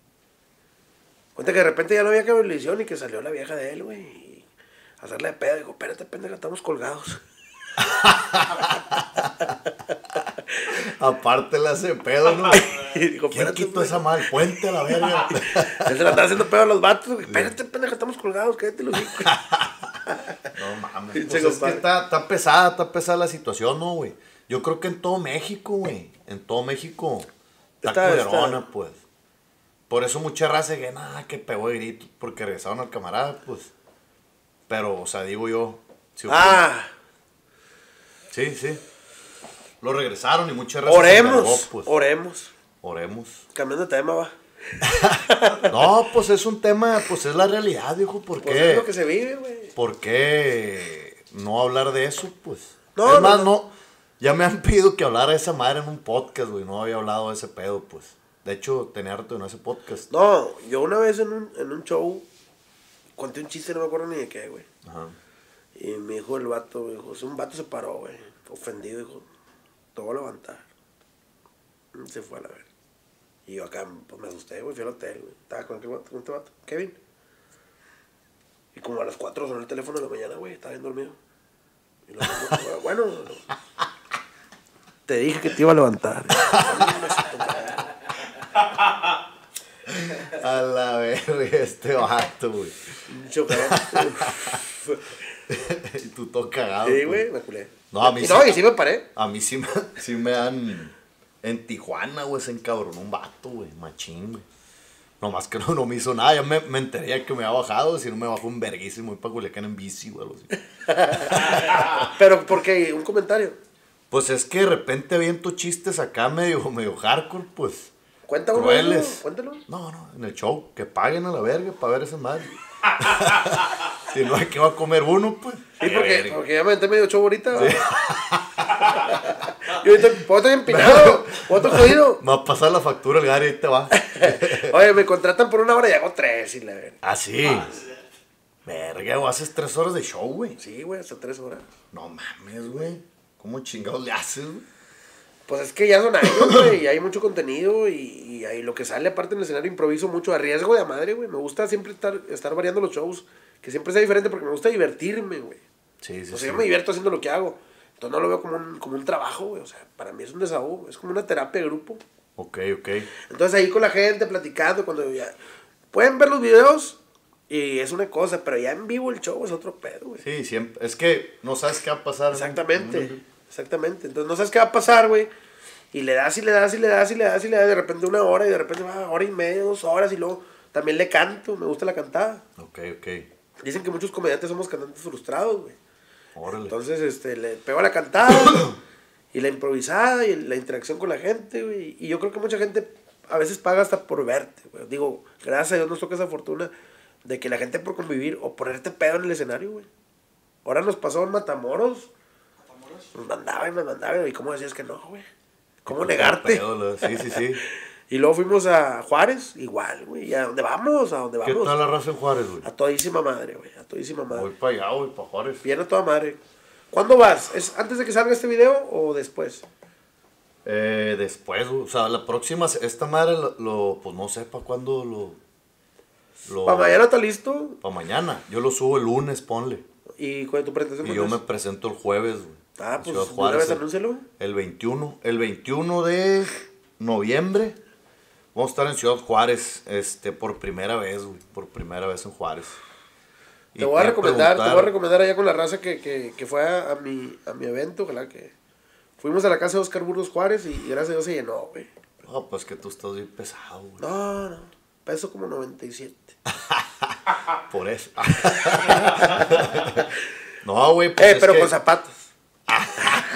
Speaker 2: Cuenta que de repente ya no había Cablevisión y que salió la vieja de él, güey. A hacerle de pedo. Digo, espérate, pendeja, estamos colgados.
Speaker 1: Aparte le hace pedo, ¿no?
Speaker 2: y digo,
Speaker 1: ¿Quién
Speaker 2: espérate,
Speaker 1: quitó esa mal puente a la verga?
Speaker 2: Él se la está haciendo pedo a los vatos, güey. Espérate, pendeja, estamos colgados, cállate los hijos.
Speaker 1: No mames. Pues es que está, está pesada, está pesada la situación, ¿no, güey? Yo creo que en todo México, güey. En todo México está,
Speaker 2: Está-
Speaker 1: culerona,
Speaker 2: está.
Speaker 1: pues. Por eso mucha raza que nada, que pegó de gritos porque regresaron al camarada, pues. Pero, o sea, digo yo.
Speaker 2: ah,
Speaker 1: Sí, sí. Lo regresaron y mucha raza. se
Speaker 2: oremos,
Speaker 1: pues.
Speaker 2: oremos.
Speaker 1: Oremos.
Speaker 2: Cambiando de tema, va.
Speaker 1: No, pues es un tema, pues es la realidad, viejo. ¿Por
Speaker 2: Pues
Speaker 1: qué?
Speaker 2: es lo que se vive, güey.
Speaker 1: ¿Por qué no hablar de eso, pues?
Speaker 2: No,
Speaker 1: es
Speaker 2: no,
Speaker 1: más,
Speaker 2: no.
Speaker 1: no. Ya me han pedido que hablara de esa madre en un podcast, güey. No había hablado de ese pedo, pues. De hecho, tenía harto en ese podcast.
Speaker 2: No, yo una vez en un, en un show conté un chiste, no me acuerdo ni de qué, güey.
Speaker 1: Ajá.
Speaker 2: Y me dijo el vato, me dijo, un vato se paró, güey. Ofendido, dijo, te voy a levantar. Y se fue a la ver. Y yo acá, pues me asusté, güey, fui al hotel, güey. Estaba con, qué vato, con este vato, Kevin. Y como a las 4 sonó el teléfono de la mañana, güey, estaba bien dormido. Y lo bueno, no. te dije que te iba a levantar.
Speaker 1: A la verga, este vato, güey. Y tú todo cagado.
Speaker 2: Sí, güey, me culé.
Speaker 1: No, a mí
Speaker 2: y
Speaker 1: sí.
Speaker 2: no, y sí me paré.
Speaker 1: A mí sí me, sí me dan. En Tijuana, güey, se encabronó un vato, güey. Machín, güey. Nomás que no, no me hizo nada. Ya me, me enteré que me había bajado. Si no me bajó un verguísimo y para Culiacán en bici, güey.
Speaker 2: Pero, ¿por qué? Un comentario.
Speaker 1: Pues es que de repente aviento chistes acá medio, medio hardcore, pues.
Speaker 2: Cuenta uno,
Speaker 1: crueles.
Speaker 2: cuéntalo.
Speaker 1: No, no, en el show, que paguen a la verga para ver ese madre. si no hay que va a comer uno, pues.
Speaker 2: Sí, porque, porque ya me aventé medio show ahorita. ¿va? y ahorita puedo estar empinado, puedo estar jodido.
Speaker 1: Me va a pasar la factura el Gary, ahí te va.
Speaker 2: Oye, me contratan por una hora y hago tres y la verga.
Speaker 1: Ah, sí. Verga, o haces tres horas de show, güey.
Speaker 2: Sí, güey, hasta tres horas.
Speaker 1: No mames, güey. ¿Cómo chingados le haces, güey?
Speaker 2: Pues es que ya son años, güey, y hay mucho contenido y, y ahí lo que sale aparte en el escenario improviso mucho a riesgo de a madre, güey. Me gusta siempre estar, estar variando los shows, que siempre sea diferente porque me gusta divertirme, güey.
Speaker 1: Sí, sí,
Speaker 2: O sea,
Speaker 1: sí.
Speaker 2: yo me divierto haciendo lo que hago. Entonces no lo veo como un, como un trabajo, güey. O sea, para mí es un desahogo, es como una terapia de grupo.
Speaker 1: Ok, ok.
Speaker 2: Entonces ahí con la gente platicando, cuando ya... Pueden ver los videos y es una cosa, pero ya en vivo el show es otro pedo, güey.
Speaker 1: Sí, siempre. Es que no sabes qué va a pasar.
Speaker 2: Exactamente, exactamente. Entonces no sabes qué va a pasar, güey. Y le das y le das y le das y le das y le das de repente una hora y de repente va hora y media, dos horas y luego también le canto, me gusta la cantada.
Speaker 1: Ok, ok.
Speaker 2: Dicen que muchos comediantes somos cantantes frustrados, güey.
Speaker 1: Órale.
Speaker 2: Entonces, este, le pego a la cantada y la improvisada y la interacción con la gente, güey. Y yo creo que mucha gente a veces paga hasta por verte, güey. Digo, gracias a Dios nos toca esa fortuna de que la gente por convivir o ponerte pedo en el escenario, güey. Ahora nos pasó en Matamoros. Nos mandaban y nos mandaban. ¿Y cómo decías que no, güey? ¿Cómo negarte?
Speaker 1: Pedo, Sí, sí, sí.
Speaker 2: Y luego fuimos a Juárez, igual, güey. ¿Y a dónde vamos? ¿A dónde
Speaker 1: ¿Qué
Speaker 2: vamos?
Speaker 1: tal la raza en Juárez, güey?
Speaker 2: A todísima madre, güey. A todísima madre.
Speaker 1: Voy para allá, güey, para Juárez.
Speaker 2: Bien a toda madre. ¿Cuándo vas? ¿Es antes de que salga este video o después?
Speaker 1: Eh, después, güey, o sea, la próxima, esta madre lo, lo- pues no sé para cuándo lo... lo
Speaker 2: Para mañana está listo.
Speaker 1: pa' mañana. Yo lo subo el lunes, ponle.
Speaker 2: ¿Y cuál es tu presentación?
Speaker 1: Y yo me presento el jueves, güey.
Speaker 2: Ah, pues vez
Speaker 1: el-. El 21, el 21 de noviembre vamos a estar en Ciudad Juárez, este, por primera vez, güey, por primera vez en Juárez.
Speaker 2: Te voy a recomendar, te voy a recomendar allá con la raza que, que, que fue a, a mi, a mi evento, ojalá que... Fuimos a la casa de Oscar Burgos Juárez y gracias a Dios se llenó, güey.
Speaker 1: No, pues que tú estás bien pesado, güey.
Speaker 2: No, no, peso como 97.
Speaker 1: Por eso. no, güey, pues
Speaker 2: eh,
Speaker 1: es
Speaker 2: pero
Speaker 1: que-
Speaker 2: con zapatos.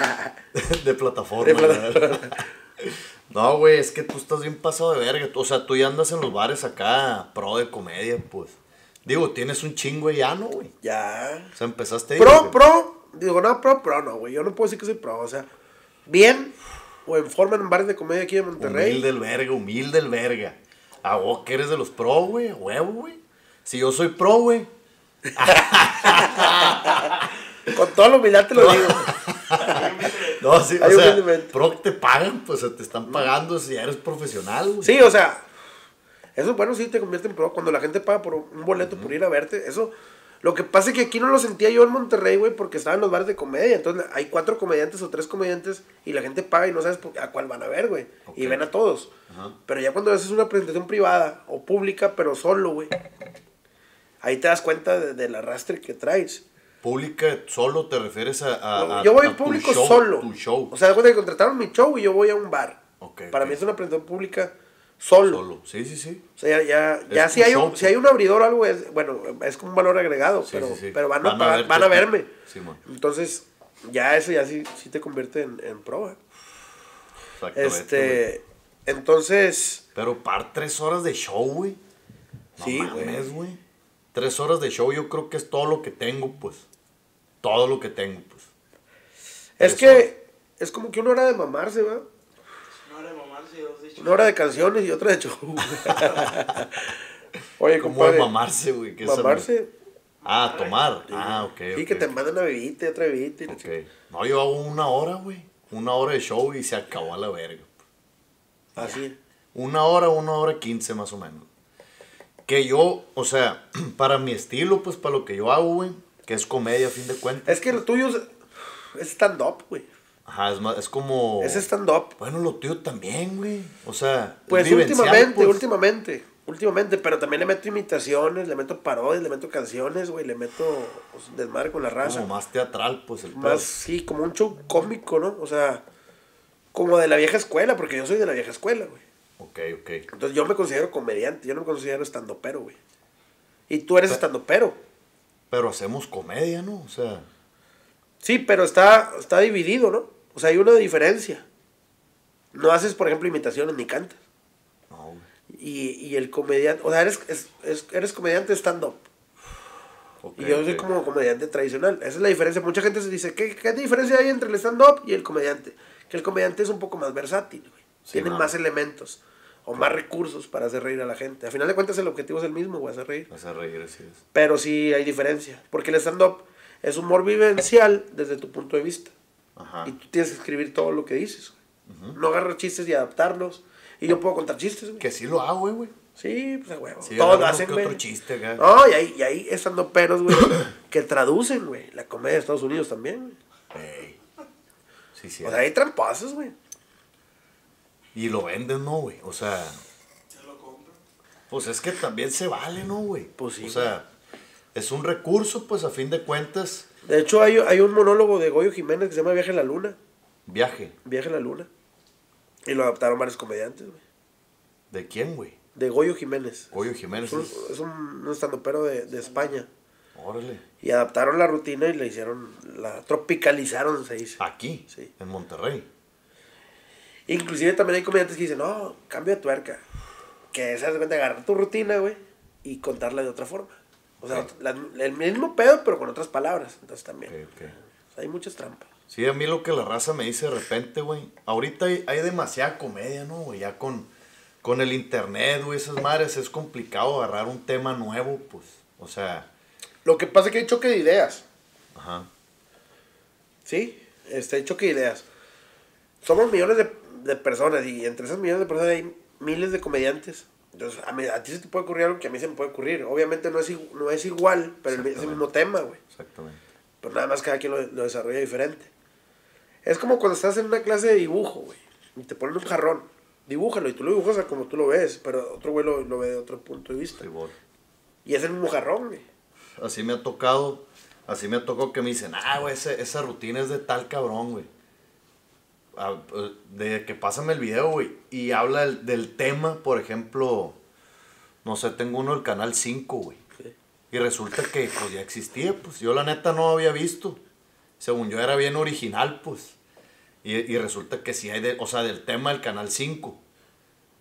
Speaker 1: de plataforma.
Speaker 2: De.
Speaker 1: No, güey, es que tú estás bien pasado de verga. O sea, tú ya andas en los bares acá, pro de comedia, pues. Digo, tienes un chingo ya, ¿no, güey?
Speaker 2: Ya.
Speaker 1: O sea, empezaste ahí,
Speaker 2: Pro,
Speaker 1: güey.
Speaker 2: pro, digo, no, pro, pro, no, güey. Yo no puedo decir que soy pro, o sea, bien o en forma en bares de comedia aquí en Monterrey.
Speaker 1: Humilde el verga, humilde el verga. A vos que eres de los pro, güey, huevo, güey. Si yo soy pro, güey.
Speaker 2: Con toda la humildad te lo digo.
Speaker 1: No, sí, o
Speaker 2: Ay,
Speaker 1: sea, pro te pagan, pues te están pagando si ya eres profesional, güey.
Speaker 2: Sí, o sea, eso bueno, sí te convierte en pro. Cuando la gente paga por un boleto por ir a verte, eso. Lo que pasa es que aquí no lo sentía yo en Monterrey, güey, porque estaba en los bares de comedia. Entonces hay cuatro comediantes o tres comediantes y la gente paga y no sabes a cuál van a ver, güey. Y ven a todos. Pero ya cuando haces una presentación privada o pública, pero solo, güey. Ahí te das cuenta de- del arrastre que traes.
Speaker 1: Pública, solo te refieres a. a- a-
Speaker 2: yo voy
Speaker 1: a
Speaker 2: público
Speaker 1: show,
Speaker 2: solo.
Speaker 1: Tu show.
Speaker 2: O sea, que contrataron mi show y yo voy a un bar. Para mí es una presentación pública solo.
Speaker 1: solo. Sí, sí, sí.
Speaker 2: O sea, ya, ya, si, hay un, si hay un abridor o algo, es, bueno, es como un valor agregado,
Speaker 1: Sí,
Speaker 2: pero,
Speaker 1: sí, sí.
Speaker 2: pero van, a,
Speaker 1: Van a
Speaker 2: pagar-
Speaker 1: verte
Speaker 2: van a verme. Entonces, ya eso ya sí, sí te convierte en, en pro. ¿eh? Este, entonces,
Speaker 1: Pero par tres horas de show, güey. No
Speaker 2: Sí,
Speaker 1: güey. Tres horas de show yo creo que es todo lo que tengo, pues. Todo lo que tengo, pues.
Speaker 2: es que es como que una hora de mamarse, ¿va?
Speaker 3: No hora de mamarse, dos de.
Speaker 2: Una hora de canciones y otra de show. Oye,
Speaker 1: Como
Speaker 2: compadre.
Speaker 1: de mamarse, güey. no-
Speaker 2: Mamarse.
Speaker 1: Ah, tomar. Ah, ok.
Speaker 2: Sí, que te mandan una bebida y otra bebida. y
Speaker 1: Ok.
Speaker 2: chica-
Speaker 1: No, yo hago una hora, güey. Una hora de show y se acabó a la verga.
Speaker 2: Así.
Speaker 1: Una hora, una hora quince más o menos. Que yo, o sea, para mi estilo, pues para lo que yo hago, güey, que es comedia a fin de cuentas.
Speaker 2: Es que lo tuyo es, es stand-up, güey.
Speaker 1: Ajá, es, más- es como...
Speaker 2: Es stand-up.
Speaker 1: Bueno, lo tuyo también, güey. O sea, es
Speaker 2: Pues últimamente,
Speaker 1: pues.
Speaker 2: últimamente, últimamente, pero también le meto imitaciones, le meto parodias, le meto canciones, güey, le meto pues, desmadre con la raza.
Speaker 1: Como más teatral, pues el
Speaker 2: Más, sí, como un show cómico, ¿no? O sea, como de la vieja escuela, porque yo soy de la vieja escuela, güey.
Speaker 1: Ok, ok.
Speaker 2: Entonces yo me considero comediante, yo no me considero estandopero, güey. Y tú eres estandopero.
Speaker 1: Pero hacemos comedia, ¿no? O sea,
Speaker 2: Sí, pero está, está dividido, ¿no? O sea, hay una diferencia. No haces, por ejemplo, imitaciones ni cantas. Y, y el comediante, o sea, eres, es- es- eres comediante stand-up. Y yo soy como comediante tradicional. Esa es la diferencia. Mucha gente se dice, ¿qué, qué diferencia hay entre el stand-up y el comediante? Que el comediante es un poco más versátil, güey.
Speaker 1: Sí,
Speaker 2: Tiene más elementos o más recursos para hacer reír a la gente. A final de cuentas el objetivo es el mismo, güey, hacer reír.
Speaker 1: A reír, así es.
Speaker 2: Pero sí hay diferencia. Porque el stand-up es humor vivencial desde tu punto de vista.
Speaker 1: Ajá.
Speaker 2: Y tú tienes que escribir todo lo que dices. güey. No agarrar chistes y adaptarlos. Y yo puedo contar chistes, güey.
Speaker 1: Que sí lo hago, güey, güey.
Speaker 2: Sí, pues huevo.
Speaker 1: Sí,
Speaker 2: Todos hacen, güey.
Speaker 1: otro chiste.
Speaker 2: No, y hay, y hay estando peros, güey, que traducen, güey, la comedia de Estados Unidos también, güey.
Speaker 1: Ey. Sí, sí.
Speaker 2: O sea, hay tramposos, güey.
Speaker 1: Y lo venden, ¿no, güey? O sea,
Speaker 3: Se lo compro.
Speaker 1: pues es que también se vale, ¿no, güey?
Speaker 2: Pues sí,
Speaker 1: O sea, es un recurso, pues a fin de cuentas,
Speaker 2: De hecho, hay, hay un monólogo de Goyo Jiménez que se llama Viaje a la Luna.
Speaker 1: viaje.
Speaker 2: Viaje a la Luna. Y lo adaptaron varios comediantes, güey.
Speaker 1: ¿De quién, güey?
Speaker 2: De Goyo Jiménez.
Speaker 1: Goyo Jiménez.
Speaker 2: Es un, es un, un estandopero de, de España.
Speaker 1: Órale.
Speaker 2: Y adaptaron la rutina y la hicieron, la tropicalizaron, se dice.
Speaker 1: Aquí,
Speaker 2: Sí.
Speaker 1: en Monterrey.
Speaker 2: Inclusive también hay comediantes que dicen, no, cambio de tuerca. Que cuenta de agarrar tu rutina, güey, y contarla de otra forma. O sea, la- el mismo pedo, pero con otras palabras. Entonces también. O sea, hay muchas trampas.
Speaker 1: Sí, a mí lo que la raza me dice de repente, güey. Ahorita hay, hay demasiada comedia, ¿no, güey? Ya con, con el internet, güey, esas madres, es complicado agarrar un tema nuevo, pues. O sea,
Speaker 2: Lo que pasa es que hay choque de ideas.
Speaker 1: ajá.
Speaker 2: ¿Sí? Este, hay choque de ideas. Somos millones de, de personas y entre esas millones de personas hay miles de comediantes. Entonces, a, mí- a ti se te puede ocurrir algo que a mí se me puede ocurrir. Obviamente no es, no es igual, pero es el mismo tema, güey.
Speaker 1: Exactamente.
Speaker 2: Pero nada más cada quien lo, lo desarrolla diferente. Es como cuando estás en una clase de dibujo, güey. Y te ponen un jarrón. Dibújalo y tú lo dibujas como tú lo ves. Pero otro güey lo, lo ve de otro punto de vista.
Speaker 1: Sí.
Speaker 2: Y es el mismo jarrón, güey.
Speaker 1: Así me ha tocado, así me ha tocado que me dicen, ah, güey, ese- esa rutina es de tal cabrón, güey. De que pásame el video, güey. Y habla del, del tema, por ejemplo, no sé, tengo uno del canal 5, güey. Y resulta que pues ya existía, pues yo la neta no había visto. Según yo era bien original, pues. Y, y resulta que sí hay, de, o sea, del tema del canal 5.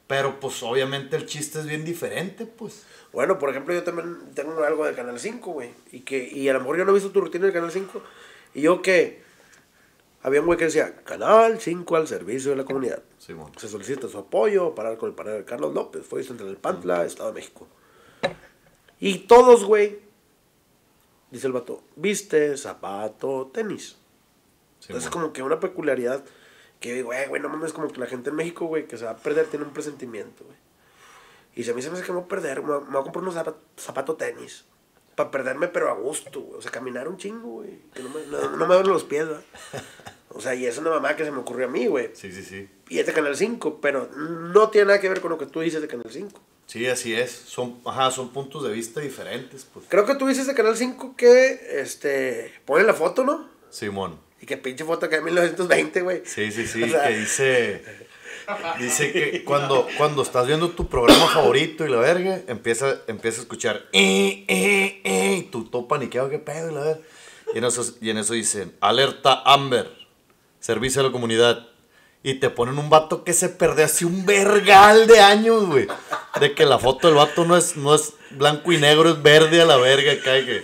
Speaker 1: Pero pues obviamente el chiste es bien diferente, pues.
Speaker 2: Bueno, por ejemplo, yo también tengo algo de Canal 5, güey. Y, que, y a lo mejor yo no he visto tu rutina del Canal 5. Y yo que... Había un güey que decía, Canal 5 al servicio de la comunidad. Se solicita su apoyo para con el paradero de Carlos López. Fue Central del Pantla, Estado de México. Y todos, güey, dice el vato, viste, zapato, tenis.
Speaker 1: Simón.
Speaker 2: Es como que una peculiaridad que güey, güey, no mames, como que la gente en México, güey, que se va a perder tiene un presentimiento, güey. Y si a mí se me hace que me voy a perder, me voy a- me voy a comprar unos zapatos zapato tenis. Para perderme, pero a gusto, güey. O sea, caminar un chingo, güey. Que no me, no, no me los pies, ¿verdad? O sea, y es una mamá que se me ocurrió a mí, güey.
Speaker 1: Sí, sí, sí.
Speaker 2: Y es de Canal 5, pero no tiene nada que ver con lo que tú dices de Canal 5.
Speaker 1: Sí, así es. Son, ajá, son puntos de vista diferentes, pues.
Speaker 2: Creo que tú dices de Canal 5 que, este, ponen la foto, ¿no?
Speaker 1: Simón.
Speaker 2: Y que pinche foto que en 1920, güey.
Speaker 1: Sí, sí, sí,
Speaker 2: O sea,
Speaker 1: que dice... Dice que cuando, cuando estás viendo tu programa favorito y la verga, empieza, empieza a escuchar... Eh, eh, eh, y tú todo paniqueado, qué pedo, y la verga. Y en eso, y en eso dicen, alerta Amber, servicio a la comunidad. Y te ponen un vato que se perdió hace un vergal de años, güey. De que la foto del vato no es, no es blanco y negro, es verde a la verga, y que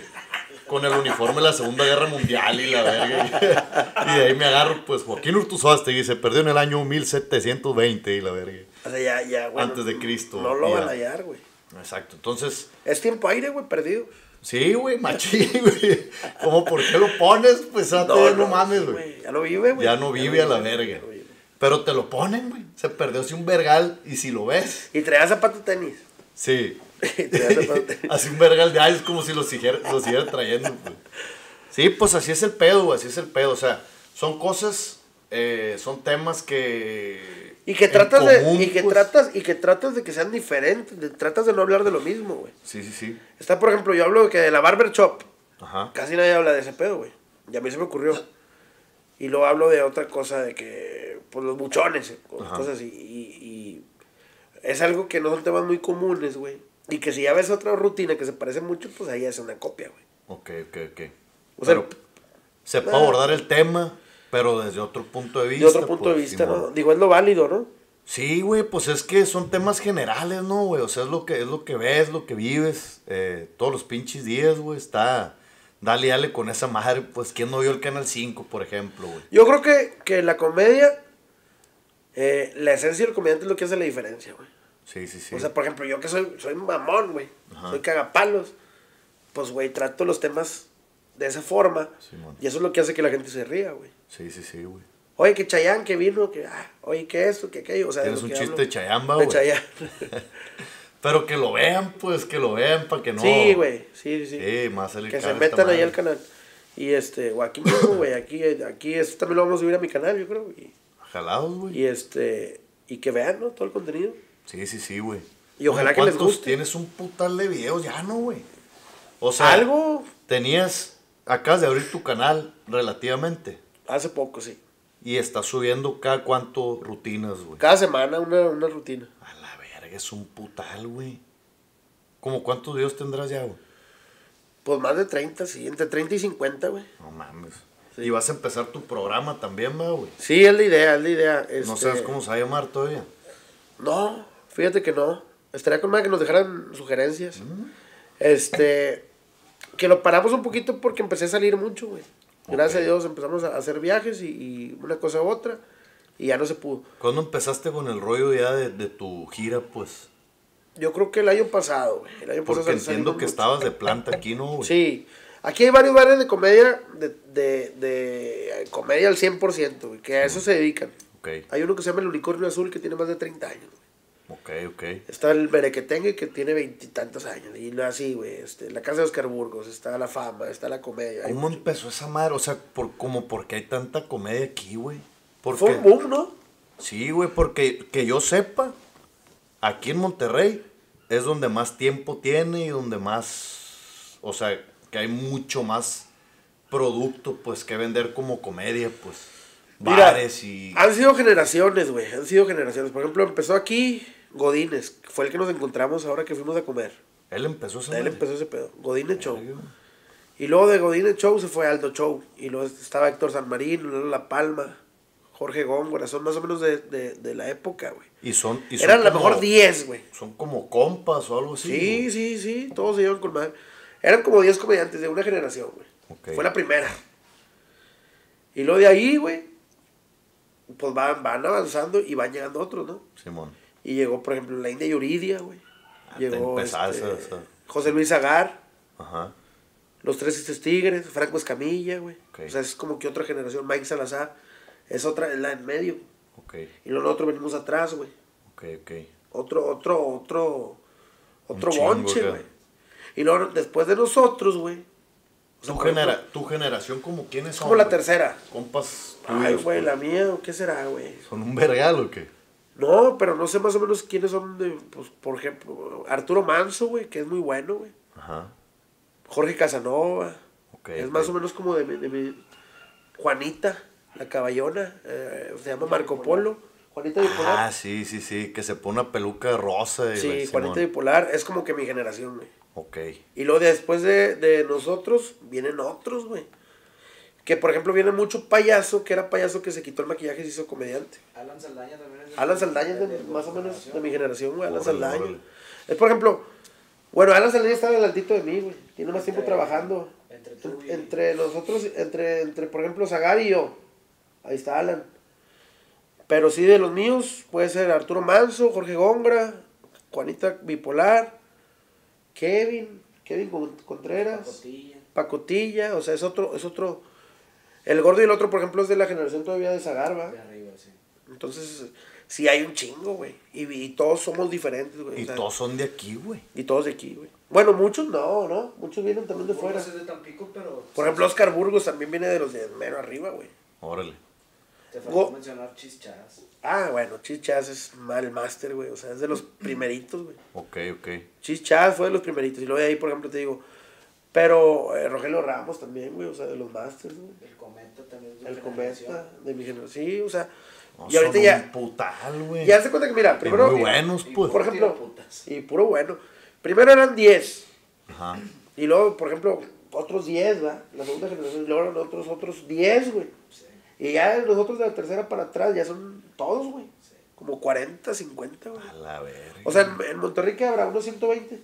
Speaker 1: con el uniforme de la Segunda Guerra Mundial y la verga. Y de ahí me agarro, pues Joaquín Urtuzástegui se perdió en el año 1720 y la verga.
Speaker 2: O sea, ya, ya, güey.
Speaker 1: Antes de Cristo,
Speaker 2: No lo van a hallar, güey.
Speaker 1: Exacto, entonces,
Speaker 2: Es tiempo aire, güey, perdido.
Speaker 1: sí, güey, machín, güey. Como, ¿por qué lo pones? Pues a no, no mames, güey.
Speaker 2: Ya no vive, güey.
Speaker 1: Ya no vive a la
Speaker 2: vive,
Speaker 1: verga.
Speaker 2: no.
Speaker 1: Pero te lo ponen, güey. Se perdió hace un vergal y si lo ves,
Speaker 2: Y traía zapatos tenis.
Speaker 1: sí. Así un vergal de años como si lo siguiera, lo siguiera trayendo, pues. Sí, pues así es el pedo, güey, así es el pedo. O sea, son cosas, eh, son temas que...
Speaker 2: Y que tratas de, y que
Speaker 1: pues.
Speaker 2: tratas, y que tratas de que sean diferentes, de- tratas de no hablar de lo mismo, güey.
Speaker 1: Sí, sí, sí.
Speaker 2: Está, por ejemplo, yo hablo de que de la barber shop,
Speaker 1: Ajá.
Speaker 2: casi nadie habla de ese pedo, güey. Y a mí se me ocurrió. Y luego hablo de otra cosa, de que, pues los buchones, eh,
Speaker 1: Ajá.
Speaker 2: cosas así. Y, y es algo que no son temas muy comunes, güey. Y que si ya ves otra rutina que se parece mucho, pues ahí es una copia, güey.
Speaker 1: Ok, ok, ok.
Speaker 2: O sea,
Speaker 1: Pero se puede abordar el tema, pero desde otro punto de
Speaker 2: de
Speaker 1: vista.
Speaker 2: otro punto de
Speaker 1: pues,
Speaker 2: vista. ¿no? Digo, es lo válido, ¿no?
Speaker 1: Sí, güey, pues es que son temas generales, ¿no, güey? O sea, es lo que, es lo que ves, lo que vives, eh, todos los pinches días, güey, está... Dale, dale con esa madre, pues, ¿quién no vio el Canal 5, por ejemplo, güey?
Speaker 2: Yo creo que, que la comedia, eh, la esencia del comediante es lo que hace la diferencia, güey.
Speaker 1: Sí, sí, sí.
Speaker 2: O sea, por ejemplo, yo que soy, soy mamón, güey. Soy cagapalos. Pues, güey, trato los temas de esa forma.
Speaker 1: Simón.
Speaker 2: y eso es lo que hace que la gente se ría, güey.
Speaker 1: sí, sí, sí, güey.
Speaker 2: Oye, que Chayán, que vino, que, ah, oye, que esto, que aquello. O sea, de
Speaker 1: Tienes un chiste
Speaker 2: hablo.
Speaker 1: de Chayamba,
Speaker 2: De
Speaker 1: güey.
Speaker 2: Chayanne.
Speaker 1: Pero que lo vean, pues, que lo vean para que no...
Speaker 2: Sí, güey, sí, sí.
Speaker 1: Sí, más el
Speaker 2: que se metan ahí al canal. Y este, o aquí mismo, güey, aquí, aquí esto también lo vamos a subir a mi canal, yo creo. Y,
Speaker 1: Jalados, güey.
Speaker 2: y este, y que vean, ¿no? Todo el contenido.
Speaker 1: Sí, sí, sí, güey.
Speaker 2: Y ojalá que les
Speaker 1: ¿Cuántos
Speaker 2: guste.
Speaker 1: Tienes un putal de videos ya, ¿no, güey? O sea,
Speaker 2: Algo
Speaker 1: tenías, acabas de abrir tu canal relativamente
Speaker 2: hace poco, sí.
Speaker 1: y estás subiendo cada cuánto rutinas, güey.
Speaker 2: Cada semana una, una rutina.
Speaker 1: A la verga, es un putal, güey. ¿Cómo cuántos videos tendrás ya, güey?
Speaker 2: Pues más de 30, sí, entre 30 y 50, güey.
Speaker 1: No mames.
Speaker 2: Sí.
Speaker 1: Y vas a empezar tu programa también, ¿va, güey.
Speaker 2: Sí, es la idea, es la idea.
Speaker 1: No
Speaker 2: este,
Speaker 1: sabes cómo se va a llamar todavía.
Speaker 2: No, fíjate que no. Estaría con más que nos dejaran sugerencias. Este, que lo paramos un poquito porque empecé a salir mucho, güey. Gracias a Dios empezamos a hacer viajes y, y una cosa u otra y ya no se pudo.
Speaker 1: ¿Cuándo empezaste con el rollo ya de, de tu gira, pues?
Speaker 2: Yo creo que el año pasado, güey. El año
Speaker 1: Porque entiendo que
Speaker 2: mucho.
Speaker 1: estabas de planta aquí, ¿no, güey?
Speaker 2: Sí. Aquí hay varios bares de comedia, de, de, de comedia al 100%, güey, que a eso se dedican.
Speaker 1: Ok,
Speaker 2: Hay uno que se llama El Unicornio Azul que tiene más de 30 años, güey.
Speaker 1: Ok, ok.
Speaker 2: Está el Berequetengue que tiene veintitantos años. Y lo así, güey. Este, la casa de Oscar Burgos, está la fama, está la comedia.
Speaker 1: ¿Cómo
Speaker 2: mucho-
Speaker 1: empezó esa madre? O sea, por, como porque hay tanta comedia aquí, güey.
Speaker 2: Fue un boom, ¿no?
Speaker 1: Sí, güey, porque que yo sepa, aquí en Monterrey es donde más tiempo tiene y donde más, o sea, que hay mucho más producto, pues, que vender como comedia, pues.
Speaker 2: Mira,
Speaker 1: Bares y...
Speaker 2: Han sido generaciones, güey. Han sido generaciones. Por ejemplo, empezó aquí Godínez, fue el que nos encontramos ahora que fuimos a comer.
Speaker 1: Él empezó esa
Speaker 2: Él
Speaker 1: madre.
Speaker 2: empezó ese pedo. Godínez Show. Y luego de Godínez Show se fue Aldo Show. Y luego estaba Héctor San luego La Palma, Jorge Góngora. Son más o menos de, de, de la época, güey.
Speaker 1: Y son... Y son
Speaker 2: Eran a lo
Speaker 1: como-
Speaker 2: mejor 10, güey.
Speaker 1: Son como compas o algo así.
Speaker 2: Sí,
Speaker 1: güey.
Speaker 2: sí, sí, todos se llevan con madre. Eran como 10 comediantes de una generación, güey.
Speaker 1: Ok.
Speaker 2: Fue la primera. Y luego de ahí, güey, pues van, van avanzando y van llegando otros, ¿no?
Speaker 1: Simón.
Speaker 2: Y llegó, por ejemplo, la India Yuridia, güey.
Speaker 1: Ah,
Speaker 2: Llegó este, José Luis Agar,
Speaker 1: Ajá.
Speaker 2: Los Tres Tigres, Franco Escamilla, güey.
Speaker 1: Ok.
Speaker 2: O sea, es como que otra generación. Mike Salazar es otra, es la en medio.
Speaker 1: Ok,
Speaker 2: Y luego nosotros venimos atrás, güey.
Speaker 1: ok, ok.
Speaker 2: Otro, otro, otro, otro bonche, güey. Y luego después de nosotros, güey. o sea,
Speaker 1: Tu,
Speaker 2: ejemplo,
Speaker 1: genera, tu generación, como quiénes
Speaker 2: es
Speaker 1: son?
Speaker 2: como la tercera.
Speaker 1: Compas
Speaker 2: Ay,
Speaker 1: tuyos,
Speaker 2: güey,
Speaker 1: pues.
Speaker 2: la mía, ¿o ¿qué será, güey?
Speaker 1: ¿Son un vergal o qué?
Speaker 2: No, pero no sé más o menos quiénes son de, pues, por ejemplo, Arturo Manso, güey, que es muy bueno, güey.
Speaker 1: Ajá.
Speaker 2: Jorge Casanova.
Speaker 1: Ok.
Speaker 2: es más o menos como de mi, de mi- Juanita, la caballona, eh, se llama Marco Polo. Juanita Bipolar.
Speaker 1: Ah, sí, sí, sí, que se pone una peluca rosa. y
Speaker 2: sí, Juanita
Speaker 1: Simón.
Speaker 2: Bipolar, es como que mi generación, güey.
Speaker 1: Ok.
Speaker 2: Y luego después de, de nosotros, vienen otros, güey. Que por ejemplo viene mucho payaso, que era payaso que se quitó el maquillaje y se hizo comediante.
Speaker 3: Alan Saldaña también es de
Speaker 2: Alan Saldaña es de-
Speaker 3: de- de
Speaker 2: más o menos de mi generación, güey. Alan Saldaña. Es por ejemplo, bueno, Alan Saldaña está adelantito de mí, güey. Tiene más tiempo trabajando.
Speaker 3: entre tú y-
Speaker 2: Entre nosotros, entre, entre por ejemplo, Zagar y yo. Ahí está Alan. Pero sí, de los míos, puede ser Arturo Manso, Jorge Góngora, Juanita Bipolar, Kevin, Kevin Con- Contreras.
Speaker 3: Cotilla.
Speaker 2: Pacotilla, o sea, es otro, es otro. El gordo y el otro, por ejemplo, es de la generación todavía de Zagar, ¿va?
Speaker 3: De arriba, sí.
Speaker 2: Entonces, sí hay un chingo, güey. Y, y todos somos diferentes, güey. o
Speaker 1: Y
Speaker 2: sea,
Speaker 1: todos son de aquí, güey.
Speaker 2: y todos de aquí, güey. Bueno, muchos no, ¿no? Muchos vienen también de fuera.
Speaker 3: Es de Tampico, pero...
Speaker 2: Por ejemplo, Oscar Burgos también viene de los de mero arriba, güey.
Speaker 1: Órale.
Speaker 3: Te
Speaker 2: Go-
Speaker 3: faltó mencionar Chichas.
Speaker 2: Ah, bueno, Chichas es mal el máster, güey. O sea, es de los primeritos, güey.
Speaker 1: Ok, ok.
Speaker 2: Chichas fue de los primeritos. Y luego de ahí, por ejemplo, te digo. Pero eh, Rogelio Ramos también, güey. O sea, de los masters, güey.
Speaker 3: El Cometa también es de
Speaker 2: El Cometa, de mi generación. Sí, o sea.
Speaker 1: No,
Speaker 2: y ahorita ya.
Speaker 1: putal, güey.
Speaker 2: Ya se cuenta que, mira, primero.
Speaker 1: muy buenos,
Speaker 3: Y
Speaker 1: pues.
Speaker 2: Por ejemplo,
Speaker 3: putas.
Speaker 2: y puro bueno. Primero eran 10.
Speaker 1: Ajá.
Speaker 2: Y luego, por ejemplo, otros 10, ¿va? La segunda generación. Y luego eran otros, otros 10, güey.
Speaker 3: Sí,
Speaker 2: Y ya nosotros de la tercera para atrás ya son todos, güey.
Speaker 3: sí.
Speaker 2: Como 40, 50, güey.
Speaker 1: A la verga.
Speaker 2: O sea, en, en Monterrey, ¿qué habrá? ¿Unos 120?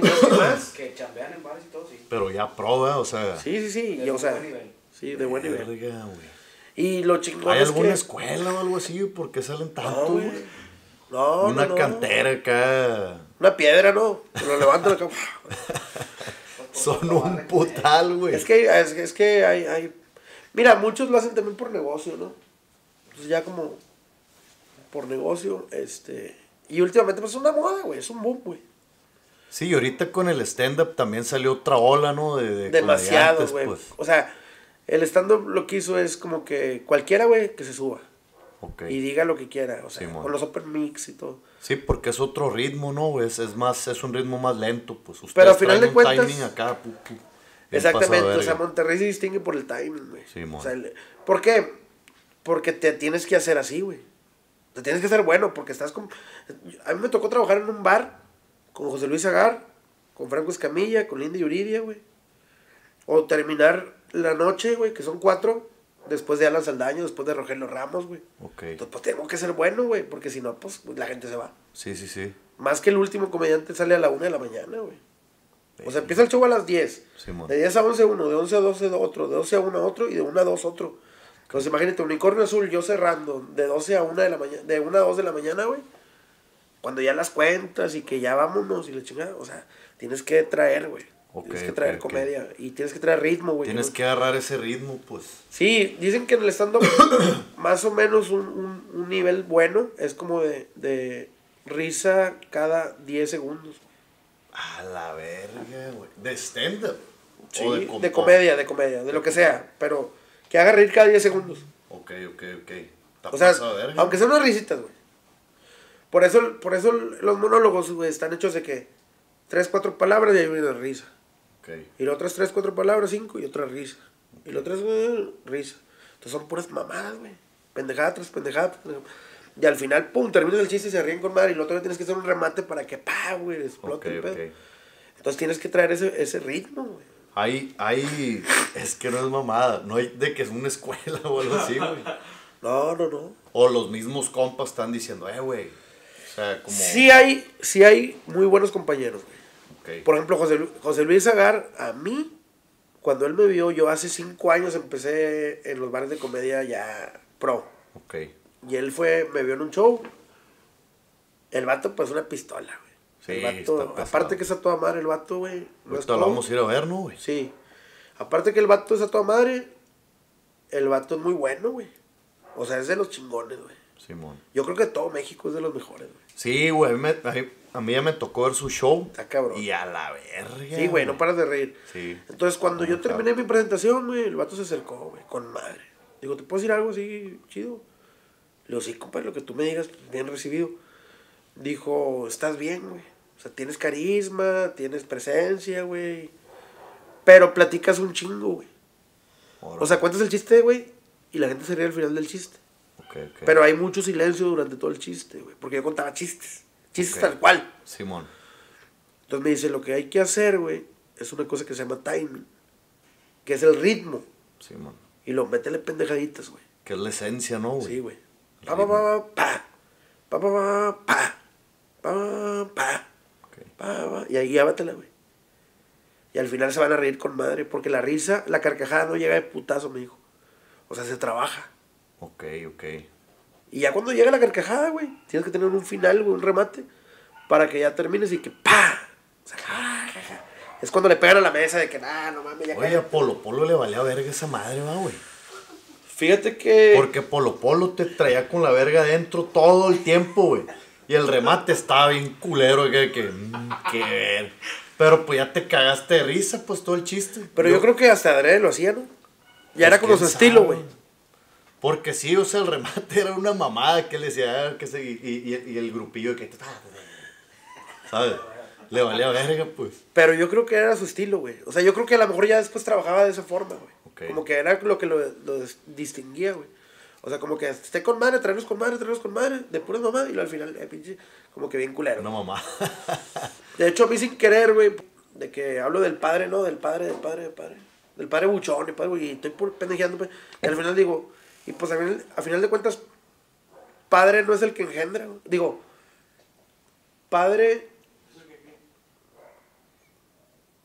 Speaker 2: No que más.
Speaker 3: Que chambean en bares y todo, sí.
Speaker 1: Pero ya proba, o sea.
Speaker 2: Sí, sí, sí.
Speaker 3: De
Speaker 2: y, o sea,
Speaker 3: buen nivel.
Speaker 2: sí, de buen nivel.
Speaker 1: verga, güey.
Speaker 2: Y lo chingón
Speaker 1: ¿Hay
Speaker 2: es
Speaker 1: alguna
Speaker 2: que...
Speaker 1: escuela o algo así? ¿Por qué salen tanto,
Speaker 2: güey.
Speaker 1: güey?
Speaker 2: No,
Speaker 1: Una
Speaker 2: no,
Speaker 1: cantera acá.
Speaker 2: Una piedra, ¿no? Que lo levantan acá.
Speaker 1: Son un putal, güey.
Speaker 2: Es que, es, que- es que hay, hay... Mira, muchos lo hacen también por negocio, ¿no? Entonces ya como por negocio, este... Y últimamente pues es una moda, güey, es un boom, güey.
Speaker 1: Sí, y ahorita con el stand-up también salió otra ola, ¿no? De, de
Speaker 2: Demasiado, güey.
Speaker 1: Pues.
Speaker 2: O sea, el stand-up lo que hizo es como que cualquiera, güey, que se suba.
Speaker 1: Ok.
Speaker 2: Y diga lo que quiera, o sea, con los open mix y todo.
Speaker 1: Sí, porque es otro ritmo, ¿no? Es, es más, es un ritmo más lento, pues. Ustedes
Speaker 2: Pero al final de cuentas-
Speaker 1: timing acá, pu,
Speaker 2: Exactamente, o sea. Monterrey se distingue por el timing, güey.
Speaker 1: Simón.
Speaker 2: o sea, el- ¿Por qué? Porque te tienes que hacer así, güey. Te tienes que hacer bueno, porque estás con... A mí me tocó trabajar en un bar con José Luis Agar, con Franco Escamilla, con Linda Yuridia, güey. O terminar la noche, güey, que son cuatro, después de Alan Saldaño, después de Rogelio Ramos, güey.
Speaker 1: Ok.
Speaker 2: Entonces, pues tengo que ser bueno, güey, porque si no, pues la gente se va.
Speaker 1: Sí, sí, sí.
Speaker 2: Más que el último comediante sale a la una de la mañana, güey. O sea, empieza el show a las 10.
Speaker 1: Simón.
Speaker 2: De 10 a 11 uno, de 11 a 12 otro, de 12 a 1 otro y de 1 a 2 otro. Entonces imagínate, unicornio azul, yo cerrando, de 12 a 1 de la mañana, de 1 a 2 de la mañana, güey. Cuando ya las cuentas y que ya vámonos y la chingada, o sea, tienes que traer, güey. Tienes que traer comedia y tienes que traer ritmo, güey.
Speaker 1: Tienes
Speaker 2: ¿no?
Speaker 1: que agarrar ese ritmo, pues.
Speaker 2: Sí, dicen que en el stand-up más o menos un, un- un nivel bueno es como de, de risa cada 10 segundos.
Speaker 1: A la verga, güey. ¿De stand-up?
Speaker 2: Sí,
Speaker 1: ¿O
Speaker 2: de,
Speaker 1: com-
Speaker 2: comedia, de comedia, de lo que sea, pero que haga reír cada 10 segundos.
Speaker 1: Ok, ok, ok. Está
Speaker 2: O sea,
Speaker 1: de verga.
Speaker 2: aunque sean unas risitas, güey. Por eso, por eso los monólogos, güey, están hechos de que tres, cuatro palabras y hay una risa.
Speaker 1: Ok.
Speaker 2: Y las otras tres, cuatro palabras, cinco y otra risa. Y las otras, güey, risa. Entonces son puras mamadas, güey. Pendejada tras pendejada. Y al final, pum, terminas el chiste y se ríen con madre. Y luego todavía tienes que hacer un remate para que, pa, güey, explote el pedo. Entonces tienes que traer ese, ese ritmo, güey.
Speaker 1: Hay, hay, es que no es mamada, no hay de que es una escuela o algo así, güey.
Speaker 2: No, no, no.
Speaker 1: O los mismos compas están diciendo, eh, güey. O sea, como...
Speaker 2: Sí hay, sí hay muy buenos compañeros, güey. Por ejemplo, José, José Luis Agar, a mí, cuando él me vio, yo hace cinco años empecé en los bares de comedia ya pro.
Speaker 1: Ok.
Speaker 2: Y él fue, me vio en un show. El vato, pues, una pistola, güey.
Speaker 1: Sí,
Speaker 2: el vato, aparte que es a toda madre el vato, güey. no
Speaker 1: lo vamos a ir a ver, ¿no, güey?
Speaker 2: Sí. Aparte que el vato es a toda madre, el vato es muy bueno, güey. O sea, es de los chingones, güey.
Speaker 1: Simón.
Speaker 2: Yo creo que todo México es de los mejores, güey.
Speaker 1: Sí, güey, a mí me- a mí- ya me tocó ver su show.
Speaker 2: Está cabrón.
Speaker 1: Y a la verga.
Speaker 2: Sí, güey, no paras de reír.
Speaker 1: Sí.
Speaker 2: Entonces, cuando
Speaker 1: Ah,
Speaker 2: yo terminé mi presentación, güey, el vato se acercó, güey, con madre. Digo, ¿te puedo decir algo así chido? Le digo, sí, compadre, lo que tú me digas, bien recibido. Dijo, estás bien, güey. O sea, tienes carisma, tienes presencia, güey. Pero platicas un chingo, güey. O sea, cuentas el chiste, güey, y la gente se ríe al final del chiste.
Speaker 1: Ok, ok.
Speaker 2: Pero hay mucho silencio durante todo el chiste, güey. Porque yo contaba chistes. Chistes
Speaker 1: Ok.
Speaker 2: tal cual.
Speaker 1: Simón.
Speaker 2: Entonces me dice, lo que hay que hacer, güey, es una cosa que se llama timing. Que es el ritmo.
Speaker 1: Simón.
Speaker 2: Y lo métele pendejaditas, güey.
Speaker 1: Que es la esencia, ¿no, güey?
Speaker 2: Sí, güey. Pa, pa, pa, pa, pa, pa, pa, pa, pa, pa,
Speaker 1: Ok.
Speaker 2: pa, pa, y ahí llévatela, güey. Y al final se van a reír con madre, porque la risa, la carcajada no llega de putazo, me dijo. O sea, se trabaja.
Speaker 1: Ok, ok.
Speaker 2: Y ya cuando llega la carcajada, güey, tienes que tener un final, güey, un remate, para que ya termines y que ¡pa! O sea, ja, ja, ja. Es cuando le pegan a la mesa de que, nah, no mames, ya
Speaker 1: Oye,
Speaker 2: cállate".
Speaker 1: a Polo Polo le valía verga esa madre, va, güey.
Speaker 2: Fíjate que...
Speaker 1: Porque Polo Polo te traía con la verga adentro todo el tiempo, güey. Y el remate estaba bien culero, que, que, mm, que ver. Pero pues ya te cagaste de risa, pues todo el chiste.
Speaker 2: Pero yo, creo que hasta Adrede lo hacía, ¿no? Ya era
Speaker 1: Pues,
Speaker 2: como su estilo, güey.
Speaker 1: Porque sí, o sea, el remate era una mamada que le decía, que se, y, y- y el grupillo que... ¿Sabes? Le valía verga, pues.
Speaker 2: Pero yo creo que era su estilo, güey. O sea, yo creo que a lo mejor ya después trabajaba de esa forma, güey.
Speaker 1: Ok.
Speaker 2: Como que era lo que lo, lo dis- distinguía, güey. O sea, como que esté con madre, traernos con madre, traernos con madre, de puras mamá, y al final, eh, pinche, como que bien culero.
Speaker 1: Una mamá.
Speaker 2: De hecho, a mí sin querer, güey, de que hablo del padre, ¿no? Del padre, del padre, del padre. Del padre buchón, y padre, güey, y estoy pendejeando. Y al final digo, y pues al final, a final de cuentas, padre no es el que engendra. Digo, padre.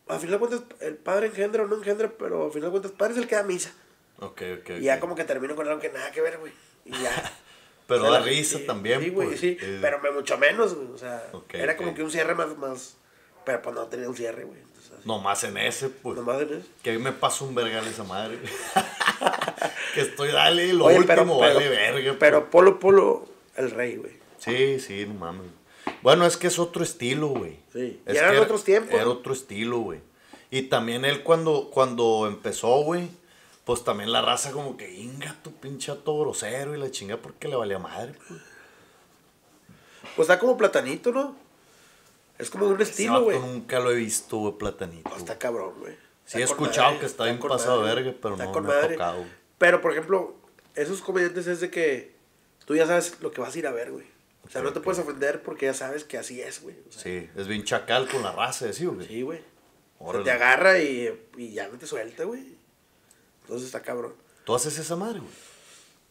Speaker 2: A final de cuentas, el padre engendra o no engendra, pero a final de cuentas, padre es el que da misa.
Speaker 1: Ok, ok.
Speaker 2: Y ya como que termino con algo que nada que ver, güey. Y ya.
Speaker 1: Pero
Speaker 2: O sea,
Speaker 1: da risa
Speaker 2: sí,
Speaker 1: también,
Speaker 2: Sí, güey,
Speaker 1: pues.
Speaker 2: sí.
Speaker 1: Eh,
Speaker 2: Pero me mucho menos, güey. O sea, era como que un cierre más, más. Pero pues no tenía un cierre, güey.
Speaker 1: Nomás en ese, pues.
Speaker 2: Nomás en eso.
Speaker 1: Que a mí me pasa un vergal esa madre. que estoy, dale, lo
Speaker 2: Oye,
Speaker 1: último,
Speaker 2: pero,
Speaker 1: vale
Speaker 2: pero,
Speaker 1: verga. pues.
Speaker 2: pero Polo Polo, el rey, güey.
Speaker 1: Sí, sí, no mames. Bueno, es que es otro estilo, güey.
Speaker 2: Sí.
Speaker 1: Es
Speaker 2: Y eran
Speaker 1: que
Speaker 2: otros tiempos.
Speaker 1: Era otro estilo, güey. Y también él cuando, cuando empezó, güey, pues también la raza como que, inga tu pinche ato grosero y la chinga porque le valía madre, pues.
Speaker 2: Pues está como platanito, ¿no? Es como un
Speaker 1: Ese
Speaker 2: estilo, güey.
Speaker 1: nunca lo he visto, güey, platanito.
Speaker 2: No, está
Speaker 1: güey.
Speaker 2: cabrón, güey.
Speaker 1: Sí, he escuchado
Speaker 2: madre,
Speaker 1: que está bien pasado
Speaker 2: madre,
Speaker 1: verga, pero no me ha
Speaker 2: madre.
Speaker 1: tocado.
Speaker 2: Pero, por ejemplo, esos comediantes es de que tú ya sabes lo que vas a ir a ver, güey. O sea, no te puedes ofender porque ya sabes que así es, güey. O sea,
Speaker 1: Sí, es bien chacal con la raza, ¿sí, güey?
Speaker 2: sí, güey. O sea,
Speaker 1: Órale.
Speaker 2: te agarra y, y ya no te suelta, güey. Entonces está cabrón.
Speaker 1: ¿Tú haces esa madre, güey?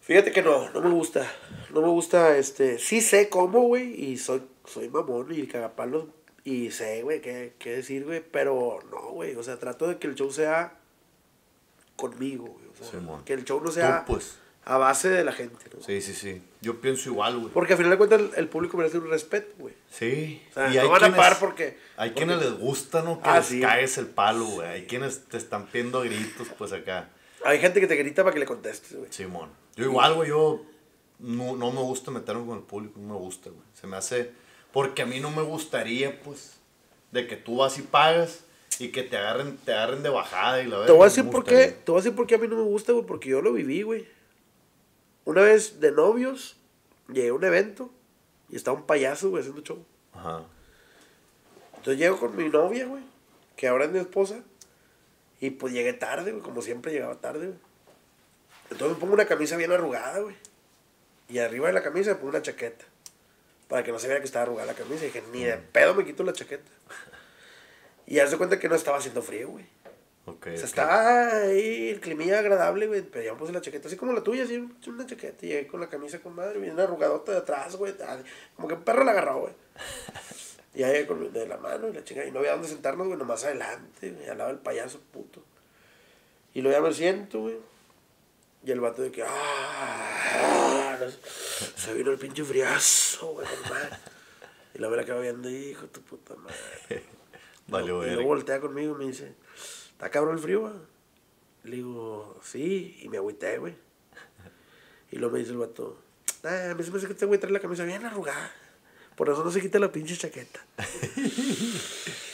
Speaker 2: Fíjate que no, no me gusta. No me gusta, este. Sí sé cómo, güey, y soy, soy mamón y cagapalos. Y sé, güey, qué, qué decir, güey, pero no, güey. O sea, trato de que el show sea conmigo, güey. O sea,
Speaker 1: Simón.
Speaker 2: que el show no sea
Speaker 1: Tú, pues.
Speaker 2: a base de la gente, ¿no?
Speaker 1: Sí, sí, sí. Yo pienso igual, güey.
Speaker 2: Porque al final de cuentas el, el público merece un respeto, güey.
Speaker 1: Sí.
Speaker 2: O sea,
Speaker 1: y
Speaker 2: no
Speaker 1: hay
Speaker 2: van a
Speaker 1: quienes,
Speaker 2: pagar porque-
Speaker 1: Hay
Speaker 2: porque-
Speaker 1: quienes les gusta, ¿no? Que
Speaker 2: Ah,
Speaker 1: les
Speaker 2: sí.
Speaker 1: caes el palo, güey. Hay quienes te están pidiendo a gritos, pues acá.
Speaker 2: Hay gente que te grita para que le contestes, güey.
Speaker 1: Simón. Yo igual, güey, yo no, no me gusta meterme con el público, no me gusta, güey. Se me hace... Porque a mí no me gustaría, pues, de que tú vas y pagas y que te agarren, te agarren de bajada y la
Speaker 2: Te
Speaker 1: verdad.
Speaker 2: voy a decir por qué, te voy a decir por qué a mí no me gusta, güey, porque yo lo viví, güey. Una vez de novios, llegué a un evento y estaba un payaso, güey, haciendo show.
Speaker 1: Ajá.
Speaker 2: Entonces llego con mi novia, güey, que ahora es mi esposa, y pues llegué tarde, güey, como siempre llegaba tarde, güey. Entonces me pongo una camisa bien arrugada, güey. Y arriba de la camisa me pongo una chaqueta. Para que no se viera que estaba arrugada la camisa. Y dije, ni de pedo me quito la chaqueta. Y haz de cuenta que no estaba haciendo frío, güey.
Speaker 1: Ok.
Speaker 2: O sea, estaba ahí el climilla agradable, güey. Pero ya me puse la chaqueta, así como la tuya, así, una chaqueta. Y llegué con la camisa con madre, bien arrugadota de atrás, güey. Como que un perro la agarró, güey. Y ahí con de la mano y la chingada. Y no había dónde sentarnos, güey, nomás adelante, güey, al lado del payaso, puto. Y luego ya me siento, güey. Y el vato de que, ah, se vino el pinche friazo, güey, normal. Y la me la quedaba viendo, hijo tu puta madre.
Speaker 1: Vale,
Speaker 2: y
Speaker 1: güey.
Speaker 2: luego voltea conmigo y me dice, ¿está cabrón el frío? va?" Le digo, sí, y me agüité, güey. Y luego me dice el vato, ah, a mí se me hace que este güey trae la camisa bien arrugada. Por eso no se quita la pinche chaqueta.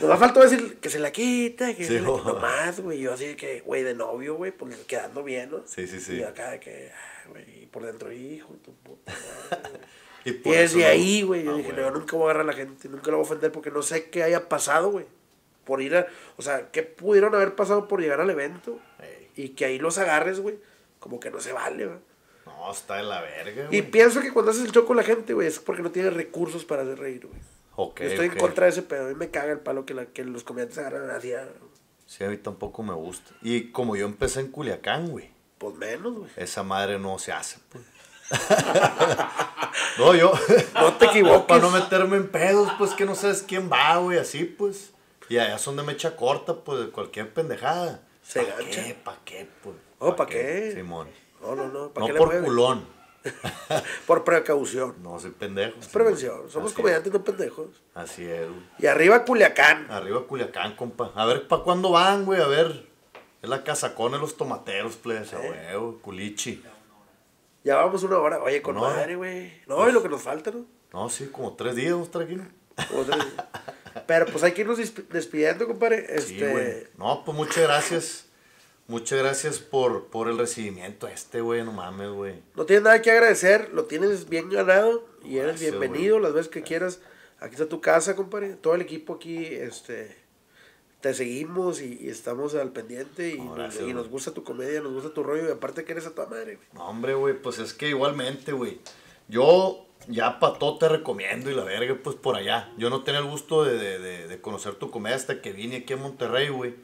Speaker 2: Nos va faltó decir que se la quita, que
Speaker 1: Sí,
Speaker 2: quita más, güey. Yo así de que, güey, de novio, güey, pues quedando bien, ¿no?
Speaker 1: Sí, sí, sí.
Speaker 2: Y acá de que, ah, güey, y por dentro, hijo tu puta.
Speaker 1: Y,
Speaker 2: Y
Speaker 1: por eso
Speaker 2: desde
Speaker 1: no-
Speaker 2: ahí, güey, yo
Speaker 1: Ah,
Speaker 2: dije,
Speaker 1: güey.
Speaker 2: no, yo nunca voy a agarrar a la gente, nunca la voy a ofender porque no sé qué haya pasado, güey. Por ir a, o sea, ¿qué pudieron haber pasado por llegar al evento? Y que ahí los agarres, güey, como que no se vale, güey.
Speaker 1: No, está de la verga,
Speaker 2: Y
Speaker 1: güey.
Speaker 2: pienso que cuando haces el show con la gente, güey, es porque no tienes recursos para hacer reír, güey. Yo estoy en contra de ese pedo, a mí me caga el palo que, la, que los comediantes agarran así,
Speaker 1: Sí, a mí tampoco me gusta. Y como yo empecé en Culiacán, güey.
Speaker 2: pues menos, güey.
Speaker 1: Esa madre no se hace, pues. no, yo.
Speaker 2: No te equivoques.
Speaker 1: Para no meterme en pedos, pues que no sabes quién va, güey, así, pues. Y allá son de mecha corta, pues, de cualquier pendejada.
Speaker 2: Se
Speaker 1: ¿Pa
Speaker 2: gancha.
Speaker 1: qué? ¿Pa qué, pues?
Speaker 2: Oh, ¿pa qué?
Speaker 1: Simón.
Speaker 2: No, no, no, ¿para
Speaker 1: No
Speaker 2: qué
Speaker 1: por culón.
Speaker 2: Por precaución.
Speaker 1: No soy pendejo.
Speaker 2: Es prevención, somos
Speaker 1: Así
Speaker 2: comediantes, no pendejos.
Speaker 1: es, Así es, güey.
Speaker 2: Y arriba Culiacán.
Speaker 1: Arriba Culiacán, compa. A ver, ¿pa' cuándo van, güey? A ver. Es la casacona de los tomateros, plebes. A huevo, culichi.
Speaker 2: Ya vamos una hora. Oye, con madre, güey. No, y lo que nos falta, ¿no?
Speaker 1: No, sí, como tres días vamos a estar aquí, ¿no?
Speaker 2: Otra- Pero pues hay que irnos despidiendo, compadre.
Speaker 1: Sí,
Speaker 2: Este,
Speaker 1: güey. No, pues muchas gracias. Muchas gracias por, por el recibimiento este, güey. No mames, güey.
Speaker 2: no tienes nada que agradecer. Lo tienes bien ganado. Y eres bienvenido las veces que quieras. Aquí está tu casa, compadre. Todo el equipo aquí, este... Te seguimos y, y estamos al pendiente. Y,
Speaker 1: No,
Speaker 2: nos- y nos gusta tu comedia, nos gusta tu rollo. Y aparte que eres a tu madre, güey.
Speaker 1: No, hombre, güey, pues es que igualmente, güey. Yo ya pa' todo te recomiendo y la verga, pues por allá. Yo no tenía el gusto de, de, de, de conocer tu comedia hasta que vine aquí a Monterrey, güey.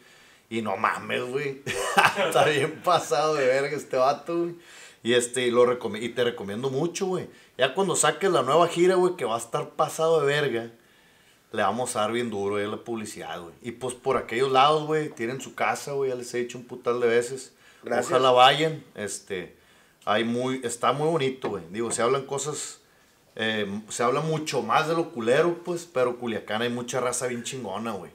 Speaker 1: Y no mames, güey. Está bien pasado de verga este vato, güey. Y este, lo recome- y te recomiendo mucho, güey. Ya cuando saques la nueva gira, güey, que va a estar pasado de verga, le vamos a dar bien duro ahí a la publicidad, güey. Y pues por aquellos lados, güey, tienen su casa, güey, ya les he dicho un putal de veces.
Speaker 2: Gracias.
Speaker 1: Ojalá vayan, este, hay muy, está muy bonito, güey. Digo, se hablan cosas, eh, se habla mucho más de lo culero, pues, pero Culiacán hay mucha raza bien chingona, güey.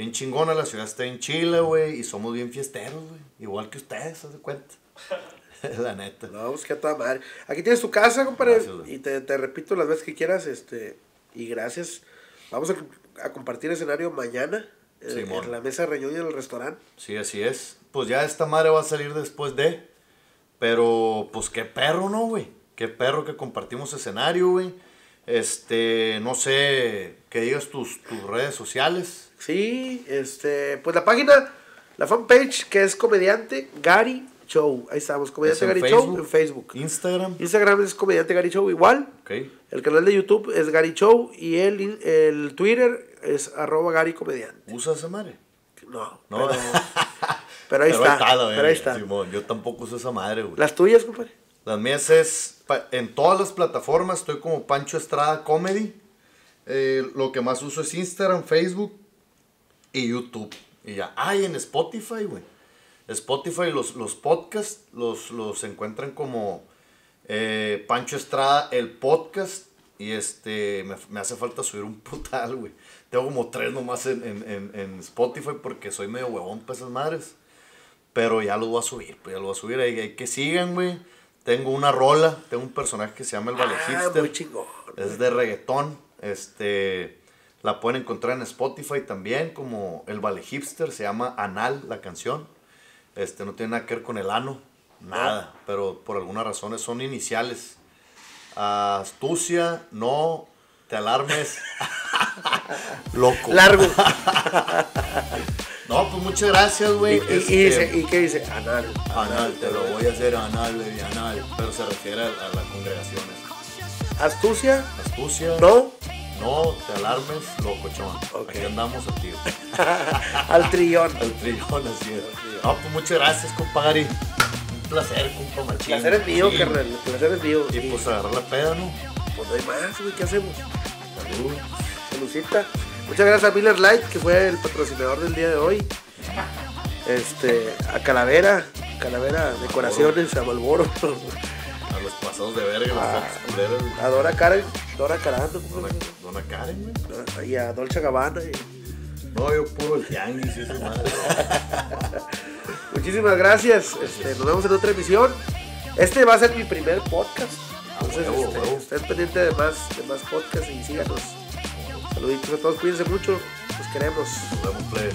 Speaker 1: Bien chingona, la ciudad está en Chile, güey, y somos bien fiesteros, güey. Igual que ustedes, haz de cuenta. la neta.
Speaker 2: No, pues que a toda madre. Aquí tienes tu casa, compadre.
Speaker 1: Gracias,
Speaker 2: y te, te repito las veces que quieras. este Y gracias. Vamos a, a compartir escenario mañana. eh,
Speaker 1: Simón.
Speaker 2: en la mesa de reunión en el restaurante.
Speaker 1: Sí, así es. Pues ya esta madre va a salir después de. Pero, pues qué perro, ¿no, güey? Qué perro que compartimos escenario, güey. Este, no sé, que digas tus, tus redes sociales.
Speaker 2: Sí, este, pues la página, la fanpage que es comediante Gary Show. Ahí estamos, comediante
Speaker 1: ¿Es en
Speaker 2: Gary Show en Facebook.
Speaker 1: Instagram.
Speaker 2: Instagram es comediante Gary Show igual.
Speaker 1: Ok.
Speaker 2: El canal de YouTube es Gary Show y el, el Twitter es arroba Gary Comediante.
Speaker 1: ¿Usa esa madre?
Speaker 2: No,
Speaker 1: No.
Speaker 2: pero, pero ahí está. pero ahí está.
Speaker 1: Simón. Yo tampoco uso esa madre, güey.
Speaker 2: Las tuyas, compadre.
Speaker 1: Las mías es en todas las plataformas. Estoy como Pancho Estrada Comedy. Eh, lo que más uso es Instagram, Facebook y YouTube. Y ya. Ah, y en Spotify, güey. Spotify, los, los podcasts los, los encuentran como eh, Pancho Estrada, el podcast. Y este, me, me hace falta subir un putal, güey. Tengo como tres nomás en, en, en, en Spotify porque soy medio huevón para esas madres. Pero ya lo voy a subir, pues ya lo voy a subir. Hay, hay que sigan, güey. Tengo una rola, tengo un personaje que se llama el Vale
Speaker 2: Ah,
Speaker 1: Hipster.
Speaker 2: muy chingón.
Speaker 1: Es de reggaetón. Este, la pueden encontrar en Spotify también como El Vale Hipster. Se llama Anal la canción. Este, no tiene nada que ver con el ano. Nada. Pero por algunas razones son iniciales. Astucia, no te alarmes. Loco.
Speaker 2: Largo.
Speaker 1: No, pues muchas gracias, güey.
Speaker 2: y, y- y
Speaker 1: Este,
Speaker 2: dice, ¿Y qué dice? Anal.
Speaker 1: Anal, te lo voy a hacer anal, baby, anal. Pero se refiere a, a las congregaciones.
Speaker 2: Astucia.
Speaker 1: Astucia.
Speaker 2: No.
Speaker 1: No te alarmes, locochón.
Speaker 2: Ok.
Speaker 1: Aquí andamos a ti.
Speaker 2: Al trillón.
Speaker 1: Al trillón, así es. No, pues muchas gracias, compadre. Un placer, compa
Speaker 2: El
Speaker 1: machín.
Speaker 2: placer es mío,
Speaker 1: Sí.
Speaker 2: carnal. El placer es mío.
Speaker 1: Y pues agarrar la peda, ¿no?
Speaker 2: pues no hay más, güey. ¿Qué hacemos?
Speaker 1: Salud.
Speaker 2: Salucita. Muchas gracias a Miller Light, que fue el patrocinador del día de hoy. Este, a Calavera, Calavera Decoraciones, a Malboro,
Speaker 1: los pasados de verga, los
Speaker 2: Ah.
Speaker 1: culeros.
Speaker 2: a Dora Karen, Dora Carando,
Speaker 1: Dona, Dona Karen, güey.
Speaker 2: y a Dolce Gabbana. y-
Speaker 1: No, yo puro el tianguis y esa madre.
Speaker 2: Muchísimas gracias. Este, nos vemos en otra emisión. Este va a ser mi primer podcast. Entonces,
Speaker 1: huevo,
Speaker 2: este,
Speaker 1: huevo.
Speaker 2: estén pendientes de más, de más podcasts y síganos. Saluditos a todos, cuídense mucho. Los queremos.
Speaker 1: Nos vemos, pues.